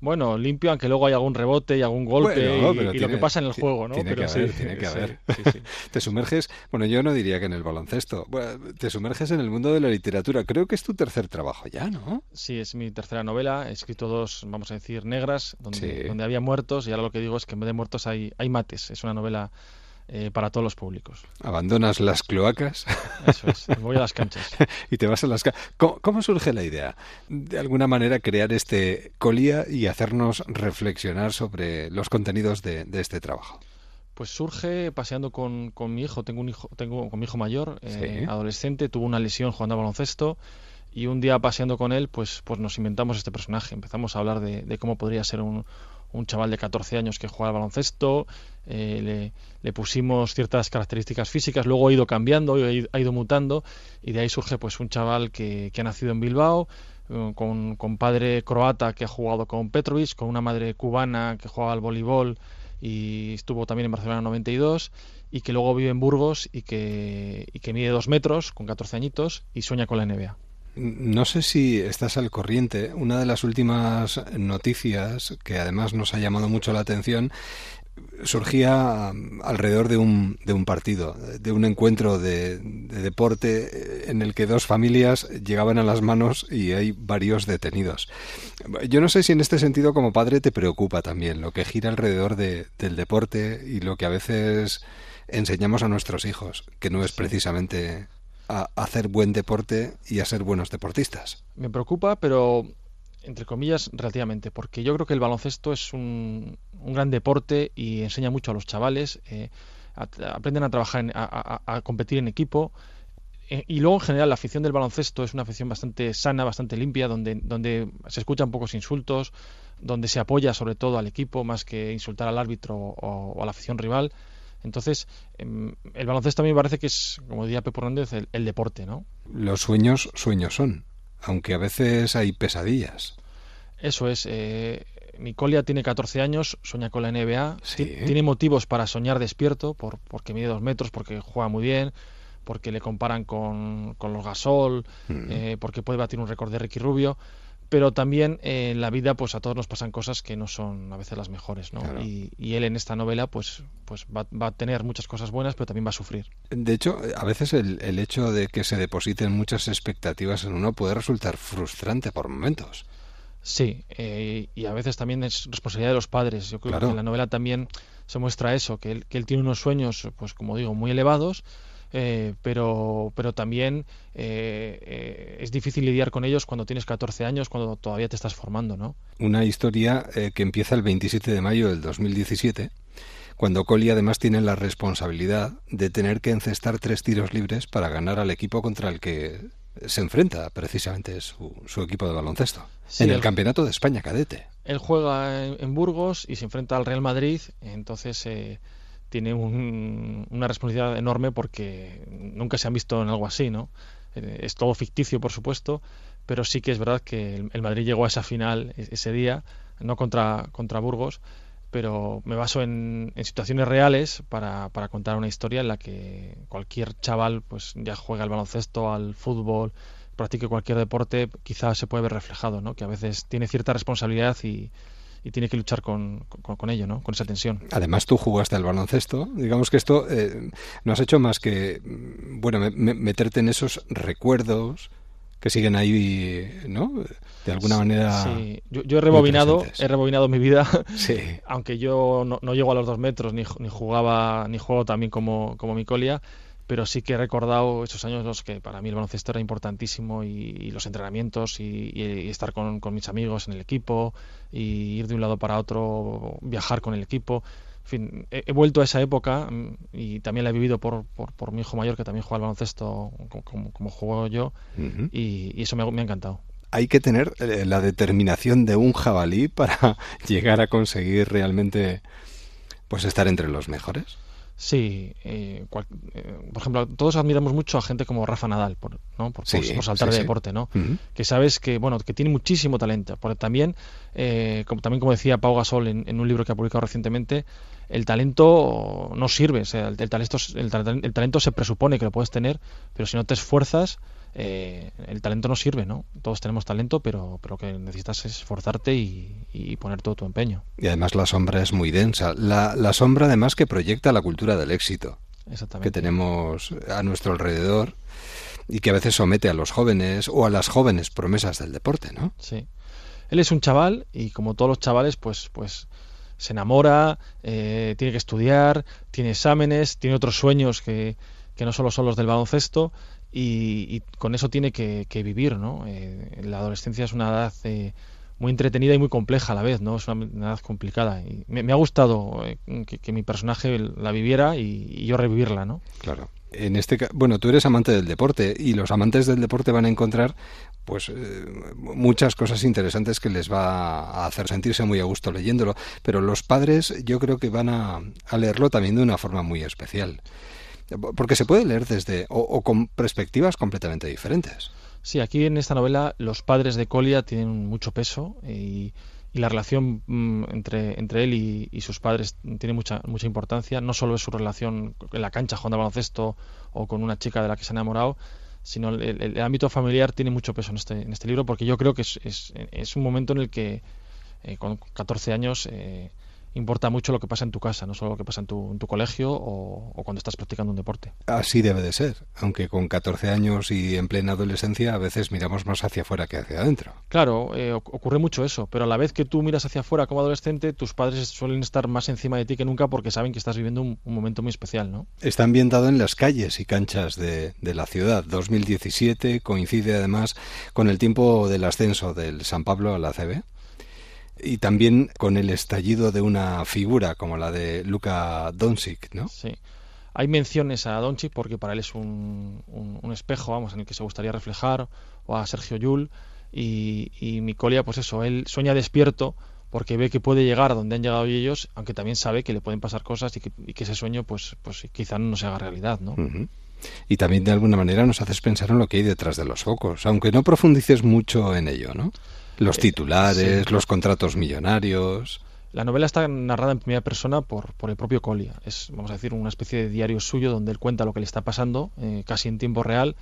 Bueno, limpio, aunque luego hay algún rebote y algún golpe Bueno, y, pero y tiene- lo que pasa en el juego, ¿no? Tiene Pero que sí, haber, tiene que sí, haber. sí, sí. [laughs] Te sumerges, bueno, yo no diría que en el baloncesto, bueno, te sumerges en el mundo de la literatura. Creo que es tu tercer trabajo ya, ¿no? Sí, es mi tercera novela. He escrito dos, vamos a decir, negras, donde, donde había muertos y ahora lo que digo es que en vez de muertos hay, hay mates. Es una novela eh, para todos los públicos. Abandonas las cloacas. Eso es, voy a las [laughs] canchas. y te vas a las ca- ¿Cómo, cómo surge la idea? De alguna manera crear este colía y hacernos reflexionar sobre los contenidos de, de este trabajo. Pues surge paseando con, con mi hijo. Tengo un hijo, tengo con mi hijo mayor, eh, Sí. adolescente, tuvo una lesión jugando a baloncesto y un día paseando con él, pues, pues nos inventamos este personaje. Empezamos a hablar de, de cómo podría ser un, un chaval de 14 años que juega al baloncesto. eh, le, pusimos ciertas características físicas, luego ha ido cambiando, ha ido, mutando y de ahí surge pues un chaval que, ha nacido en Bilbao. eh, Con, padre croata que ha jugado con Petrovic, con una madre cubana que juega al voleibol y estuvo también en Barcelona en 92 y que luego vive en Burgos y que, y que mide dos metros con 14 añitos y sueña con la NBA. No sé si estás al corriente. Una de las últimas noticias que además nos ha llamado mucho la atención surgía um, alrededor de un, de un partido, de un encuentro de, de deporte eh, en el que dos familias llegaban a las manos y hay varios detenidos. Yo no sé si en este sentido como padre te preocupa también lo que gira alrededor de- del deporte y lo que a veces enseñamos a nuestros hijos, que no es precisamente a hacer buen deporte y a ser buenos deportistas. Me preocupa, pero entre comillas, relativamente, porque yo creo que el baloncesto es un, un gran deporte y enseña mucho a los chavales, eh, aprenden a trabajar, a, competir en equipo. eh, y luego, en general, la afición del baloncesto es una afición bastante sana, bastante limpia, donde, donde se escuchan pocos insultos, donde se apoya sobre todo al equipo más que insultar al árbitro o a la afición rival. Entonces, em, el baloncesto a mí me parece que es, como diría Pepe Hernández, el, el deporte, ¿no? Los sueños, sueños son, aunque a veces hay pesadillas. Eso es. Eh, Nicolia tiene 14 años, sueña con la NBA. Sí. ti- Tiene motivos para soñar despierto, por, porque mide dos metros, porque juega muy bien, porque le comparan con, con los Gasol, Mm. eh, porque puede batir un récord de Ricky Rubio. Pero también eh, en la vida, pues a todos nos pasan cosas que no son a veces las mejores, ¿no? Claro. Y, y él en esta novela, pues, pues va, va a tener muchas cosas buenas, pero también va a sufrir. De hecho, a veces el, el hecho de que se depositen muchas expectativas en uno puede resultar frustrante por momentos. Sí, eh, y a veces también es responsabilidad de los padres. Yo creo Claro. que en la novela también se muestra eso, que él, que él tiene unos sueños, pues como digo, muy elevados, eh, pero, pero también eh, eh, es difícil lidiar con ellos cuando tienes 14 años, cuando todavía te estás formando, ¿no? Una historia eh, que empieza el 27 de mayo del 2017, cuando Collie además tiene la responsabilidad de tener que encestar tres tiros libres para ganar al equipo contra el que se enfrenta precisamente su, su equipo de baloncesto, Sí, en el el- Campeonato de España cadete. Él juega en, en Burgos y se enfrenta al Real Madrid, entonces eh, tiene un- una responsabilidad enorme porque nunca se han visto en algo así, ¿no? Eh, es todo ficticio, por supuesto, pero sí que es verdad que el, Madrid llegó a esa final e- ese día, no contra, contra Burgos, pero me baso en, en situaciones reales para, para contar una historia en la que cualquier chaval pues ya juega al baloncesto, al fútbol, practique cualquier deporte, quizás se puede ver reflejado, ¿no? Que a veces tiene cierta responsabilidad y, y tiene que luchar con, con, con ello, ¿no? Con esa tensión. Además, tú jugaste al baloncesto. Digamos que esto eh, no has hecho más que, bueno, me- me- meterte en esos recuerdos que siguen ahí, ¿no? De alguna manera. Sí, yo, yo he rebobinado, he rebobinado mi vida, [laughs] Sí. aunque yo no, no llego a los dos metros, ni, ni jugaba, ni juego también como, como Micolia, pero sí que he recordado esos años en los que para mí el baloncesto era importantísimo y, y los entrenamientos y, y estar con, con mis amigos en el equipo y ir de un lado para otro, viajar con el equipo. En fin, he, he vuelto a esa época mm, y también la he vivido por, por, por mi hijo mayor que también juega al baloncesto como, como, como juego yo y, y eso me ha, me ha encantado. Hay que tener eh, la determinación de un jabalí para [laughs] llegar a conseguir realmente pues estar entre los mejores. Sí, eh, cual- eh, por ejemplo, todos admiramos mucho a gente como Rafa Nadal, por, ¿no? por, por- Sí, por saltar sí, de sí. deporte, ¿no? Que sabes que, bueno, que tiene muchísimo talento, porque también, eh, como, también como decía Pau Gasol en, en un libro que ha publicado recientemente, el talento no sirve, o sea, el, el talento, el, tal- el talento se presupone que lo puedes tener, pero si no te esfuerzas, eh, el talento no sirve, ¿no? Todos tenemos talento, pero, pero lo que necesitas es esforzarte y, y poner todo tu empeño. Y además la sombra es muy densa. La, la sombra además que proyecta la cultura del éxito Exactamente. que tenemos a nuestro alrededor y que a veces somete a los jóvenes o a las jóvenes promesas del deporte, ¿no? Sí. Él es un chaval y como todos los chavales, pues, pues se enamora, eh, tiene que estudiar, tiene exámenes, tiene otros sueños que, que no solo son los del baloncesto y, y con eso tiene que, que vivir, ¿no? Eh, la adolescencia es una edad eh, muy entretenida y muy compleja a la vez, ¿no? Es una, edad complicada y me, ha gustado eh, que, mi personaje la viviera y, y yo revivirla, ¿no? Claro. En este bueno, tú eres amante del deporte y los amantes del deporte van a encontrar pues eh, muchas cosas interesantes que les va a hacer sentirse muy a gusto leyéndolo, pero los padres yo creo que van a, a leerlo también de una forma muy especial. Porque se puede leer desde o, o con perspectivas completamente diferentes. Sí, aquí en esta novela los padres de Colia tienen mucho peso y, y la relación mm, entre, entre él y, y sus padres tiene mucha, mucha importancia. No solo es su relación en la cancha jugando al baloncesto o con una chica de la que se ha enamorado, sino el, el- el ámbito familiar tiene mucho peso en este, en este libro porque yo creo que es, es, es un momento en el que eh, con 14 años eh, importa mucho lo que pasa en tu casa, no solo lo que pasa en tu, en tu colegio o, o cuando estás practicando un deporte. Así debe de ser, aunque con 14 años y en plena adolescencia a veces miramos más hacia afuera que hacia adentro. Claro, eh, oc- ocurre mucho eso, pero a la vez que tú miras hacia afuera como adolescente, tus padres suelen estar más encima de ti que nunca porque saben que estás viviendo un, un momento muy especial, ¿no? Está ambientado en las calles y canchas de, de la ciudad. 2017 coincide además con el tiempo del ascenso del San Pablo a la CB y también con el estallido de una figura como la de Luka Doncic, ¿no? Sí. Hay menciones a Doncic porque para él es un, un- un espejo, vamos, en el que se gustaría reflejar, o a Sergio Yul, y, y Micolia, pues eso, él sueña despierto porque ve que puede llegar a donde han llegado ellos, aunque también sabe que le pueden pasar cosas y que, y que ese sueño, pues, pues quizá no se haga realidad, ¿no? Y también de alguna manera nos haces pensar en lo que hay detrás de los focos, aunque no profundices mucho en ello, ¿no? Los Eh, titulares, sí. los contratos millonarios. La novela está narrada en primera persona por, por el propio Colia. Es, vamos a decir, una especie de diario suyo donde él cuenta lo que le está pasando, eh, casi en tiempo real,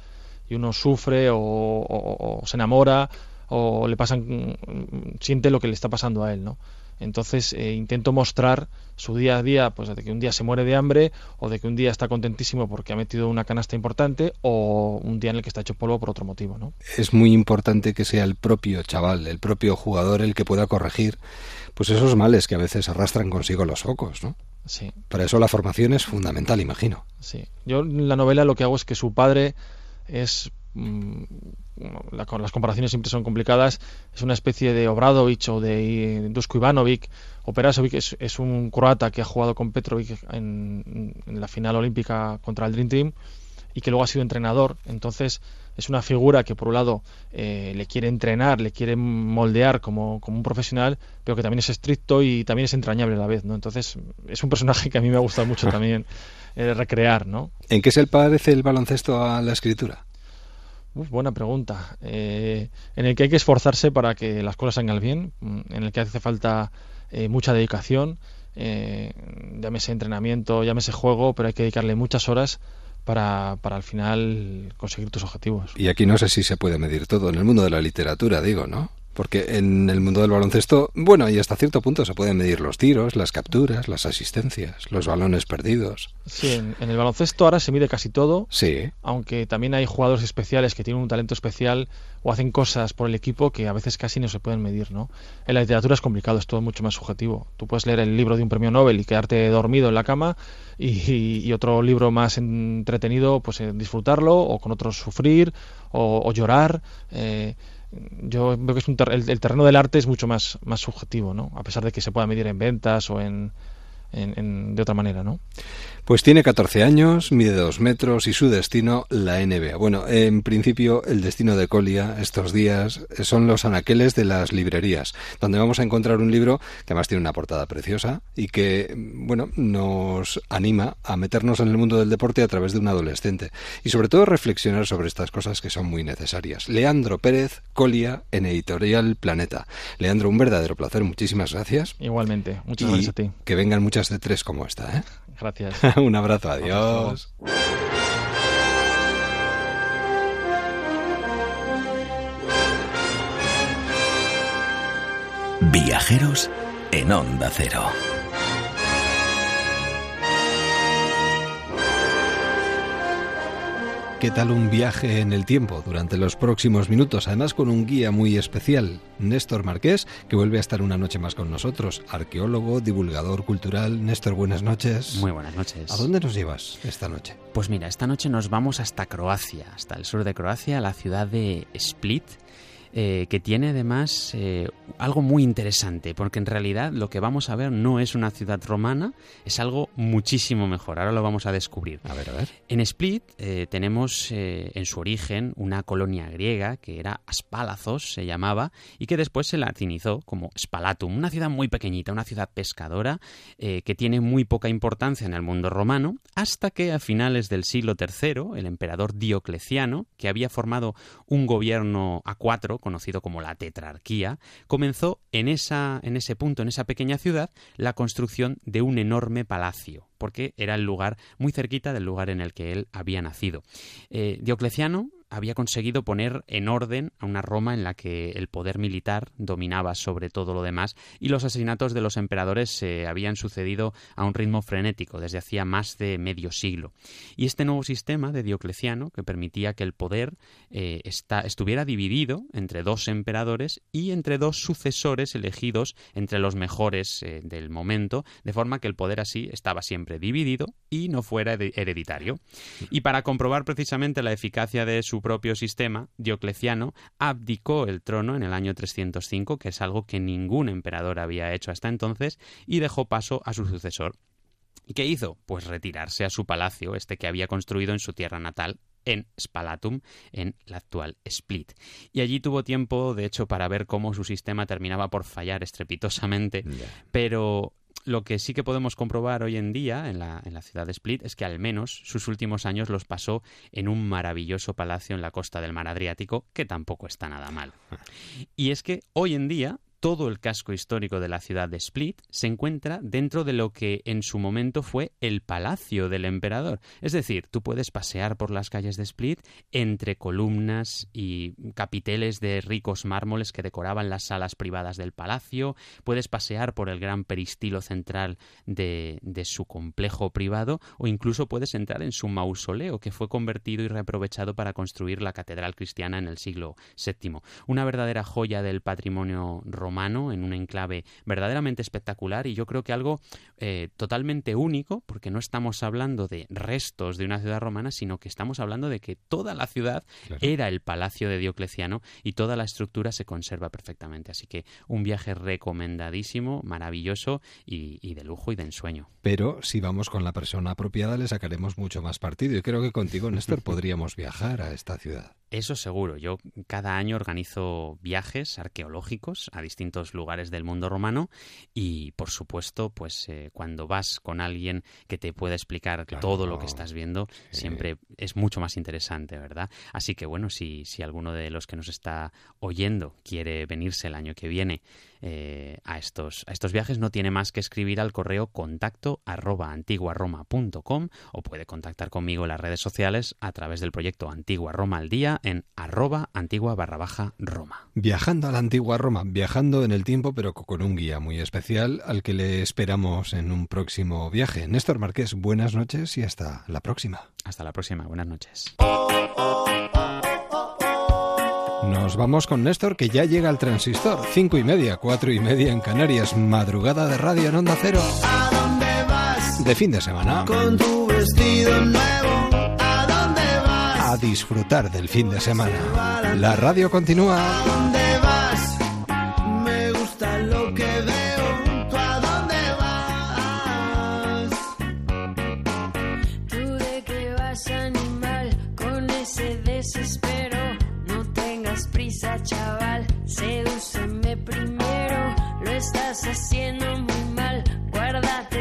y uno sufre o, o- o se enamora o le pasan, mm, siente lo que le está pasando a él, ¿no? Entonces eh, intento mostrar su día a día, pues de que un día se muere de hambre o de que un día está contentísimo porque ha metido una canasta importante o un día en el que está hecho polvo por otro motivo, ¿no? Es muy importante que sea el propio chaval, el propio jugador el que pueda corregir pues esos males que a veces arrastran consigo los focos, ¿no? Sí. Para eso la formación es fundamental, imagino. Sí. Yo en la novela lo que hago es que su padre es. Mm, la- las comparaciones siempre son complicadas. Es una especie de Obradovic o de eh, Dusko Ivanovic. O Perasovic es, es un croata que ha jugado con Petrovic en, en la final olímpica contra el Dream Team y que luego ha sido entrenador. Entonces es una figura que por un lado eh, le quiere entrenar, le quiere moldear como, como un profesional, pero que también es estricto y también es entrañable a la vez, ¿no? Entonces es un personaje que a mí me ha gustado mucho [laughs] también eh, recrear, ¿no? ¿En qué se parece el baloncesto a la escritura? Buena pregunta. Eh, en el que hay que esforzarse para que las cosas salgan bien, mm, en el que hace falta eh, mucha dedicación, eh, llámese entrenamiento, llámese juego, pero hay que dedicarle muchas horas para, para al final conseguir tus objetivos. Y aquí no sé si se puede medir todo, en el mundo de la literatura, digo, ¿no? Porque en el mundo del baloncesto, bueno, y hasta cierto punto se pueden medir los tiros, las capturas, las asistencias, los balones perdidos. Sí, en, en el baloncesto ahora se mide casi todo. Sí. Aunque también hay jugadores especiales que tienen un talento especial o hacen cosas por el equipo que a veces casi no se pueden medir, ¿no? En la literatura es complicado, es todo mucho más subjetivo. Tú puedes leer el libro de un premio Nobel y quedarte dormido en la cama y, y otro libro más entretenido, pues en disfrutarlo o con otros sufrir o, o llorar. Eh, yo veo que es un ter el, el, terreno del arte es mucho más, más subjetivo, ¿no? A pesar de que se pueda medir en ventas o en, en, en de otra manera, ¿no? Pues tiene 14 años, mide 2 metros y su destino la NBA. Bueno, en principio el destino de Colia estos días son los anaqueles de las librerías, donde vamos a encontrar un libro que además tiene una portada preciosa y que, bueno, nos anima a meternos en el mundo del deporte a través de un adolescente y sobre todo reflexionar sobre estas cosas que son muy necesarias. Leandro Pérez, Colia, en Editorial Planeta. Leandro, un verdadero placer, muchísimas gracias. Igualmente, muchas gracias a ti. Que vengan muchas de tres como esta, ¿eh? Gracias. [laughs] Un abrazo, adiós. Viajeros en Onda Cero. ¿Qué tal un viaje en el tiempo durante los próximos minutos? Además con un guía muy especial, Néstor Marqués, que vuelve a estar una noche más con nosotros, arqueólogo, divulgador cultural. Néstor, buenas noches. Muy buenas noches. ¿A dónde nos llevas esta noche? Pues mira, esta noche nos vamos hasta Croacia, hasta el sur de Croacia, la ciudad de Split, eh, que tiene además eh, algo muy interesante, porque en realidad lo que vamos a ver no es una ciudad romana, es algo muchísimo mejor. Ahora lo vamos a descubrir. A ver, a ver. En Split eh, tenemos en su origen una colonia griega que era Aspalazos, se llamaba, y que después se latinizó como Spalatum, una ciudad muy pequeñita, una ciudad pescadora que tiene muy poca importancia en el mundo romano, hasta que a finales del siglo III, el emperador Diocleciano, que había formado un gobierno a cuatro, conocido como la tetrarquía, comenzó en, esa, en ese punto, en esa pequeña ciudad, la construcción de un enorme palacio, porque era el lugar muy cerquita del lugar en el que él había nacido. Eh, Diocleciano había conseguido poner en orden a una Roma en la que el poder militar dominaba sobre todo lo demás y los asesinatos de los emperadores se habían sucedido a un ritmo frenético desde hacía más de medio siglo. Y este nuevo sistema de Diocleciano, que permitía que el poder eh, está, estuviera dividido entre dos emperadores y entre dos sucesores elegidos entre los mejores eh, del momento, de forma que el poder así estaba siempre dividido y no fuera hereditario. Y para comprobar precisamente la eficacia de su propio sistema, Diocleciano abdicó el trono en el año 305, que es algo que ningún emperador había hecho hasta entonces, y dejó paso a su sucesor. ¿Y qué hizo? Pues retirarse a su palacio, este que había construido en su tierra natal, en Spalatum, en la actual Split. Y allí tuvo tiempo, de hecho, para ver cómo su sistema terminaba por fallar estrepitosamente, yeah. pero lo que sí que podemos comprobar hoy en día en la, en la, ciudad de Split es que al menos sus últimos años los pasó en un maravilloso palacio en la costa del mar Adriático, que tampoco está nada mal. Y es que hoy en día todo el casco histórico de la ciudad de Split se encuentra dentro de lo que en su momento fue el palacio del emperador. Es decir, tú puedes pasear por las calles de Split entre columnas y capiteles de ricos mármoles que decoraban las salas privadas del palacio, puedes pasear por el gran peristilo central de, su complejo privado o incluso puedes entrar en su mausoleo que fue convertido y reaprovechado para construir la catedral cristiana en el siglo VII. Una verdadera joya del patrimonio romano romano en un enclave verdaderamente espectacular y yo creo que algo eh, totalmente único porque no estamos hablando de restos de una ciudad romana sino que estamos hablando de que toda la ciudad claro. era el palacio de Diocleciano y toda la estructura se conserva perfectamente. Así que un viaje recomendadísimo maravilloso y, y de lujo y de ensueño. Pero si vamos con la persona apropiada le sacaremos mucho más partido y creo que contigo Néstor [laughs] podríamos viajar a esta ciudad eso seguro. Yo cada año organizo viajes arqueológicos a distintos lugares del mundo romano y, por supuesto, pues eh, cuando vas con alguien que te pueda explicar claro, todo lo que estás viendo, sí. siempre es mucho más interesante, ¿verdad? Así que bueno, si, si alguno de los que nos está oyendo quiere venirse el año que viene eh, a, estos, a estos viajes, no tiene más que escribir al correo contacto arroba antiguaroma.com o puede contactar conmigo en las redes sociales a través del proyecto Antigua Roma al Día en arroba antigua barra baja Roma. Viajando a la antigua Roma, viajando en el tiempo, pero con un guía muy especial al que le esperamos en un próximo viaje. Néstor Marqués, buenas noches y hasta la próxima. Hasta la próxima, buenas noches. Nos vamos con Néstor, que ya llega al transistor. Cinco y media, cuatro y media en Canarias. Madrugada de radio en Onda Cero. ¿A dónde vas? De fin de semana. Con tu vestido nuevo. ¿A dónde vas? A disfrutar del fin de semana. La radio continúa. ¿A dónde estás haciendo muy mal. Guárdate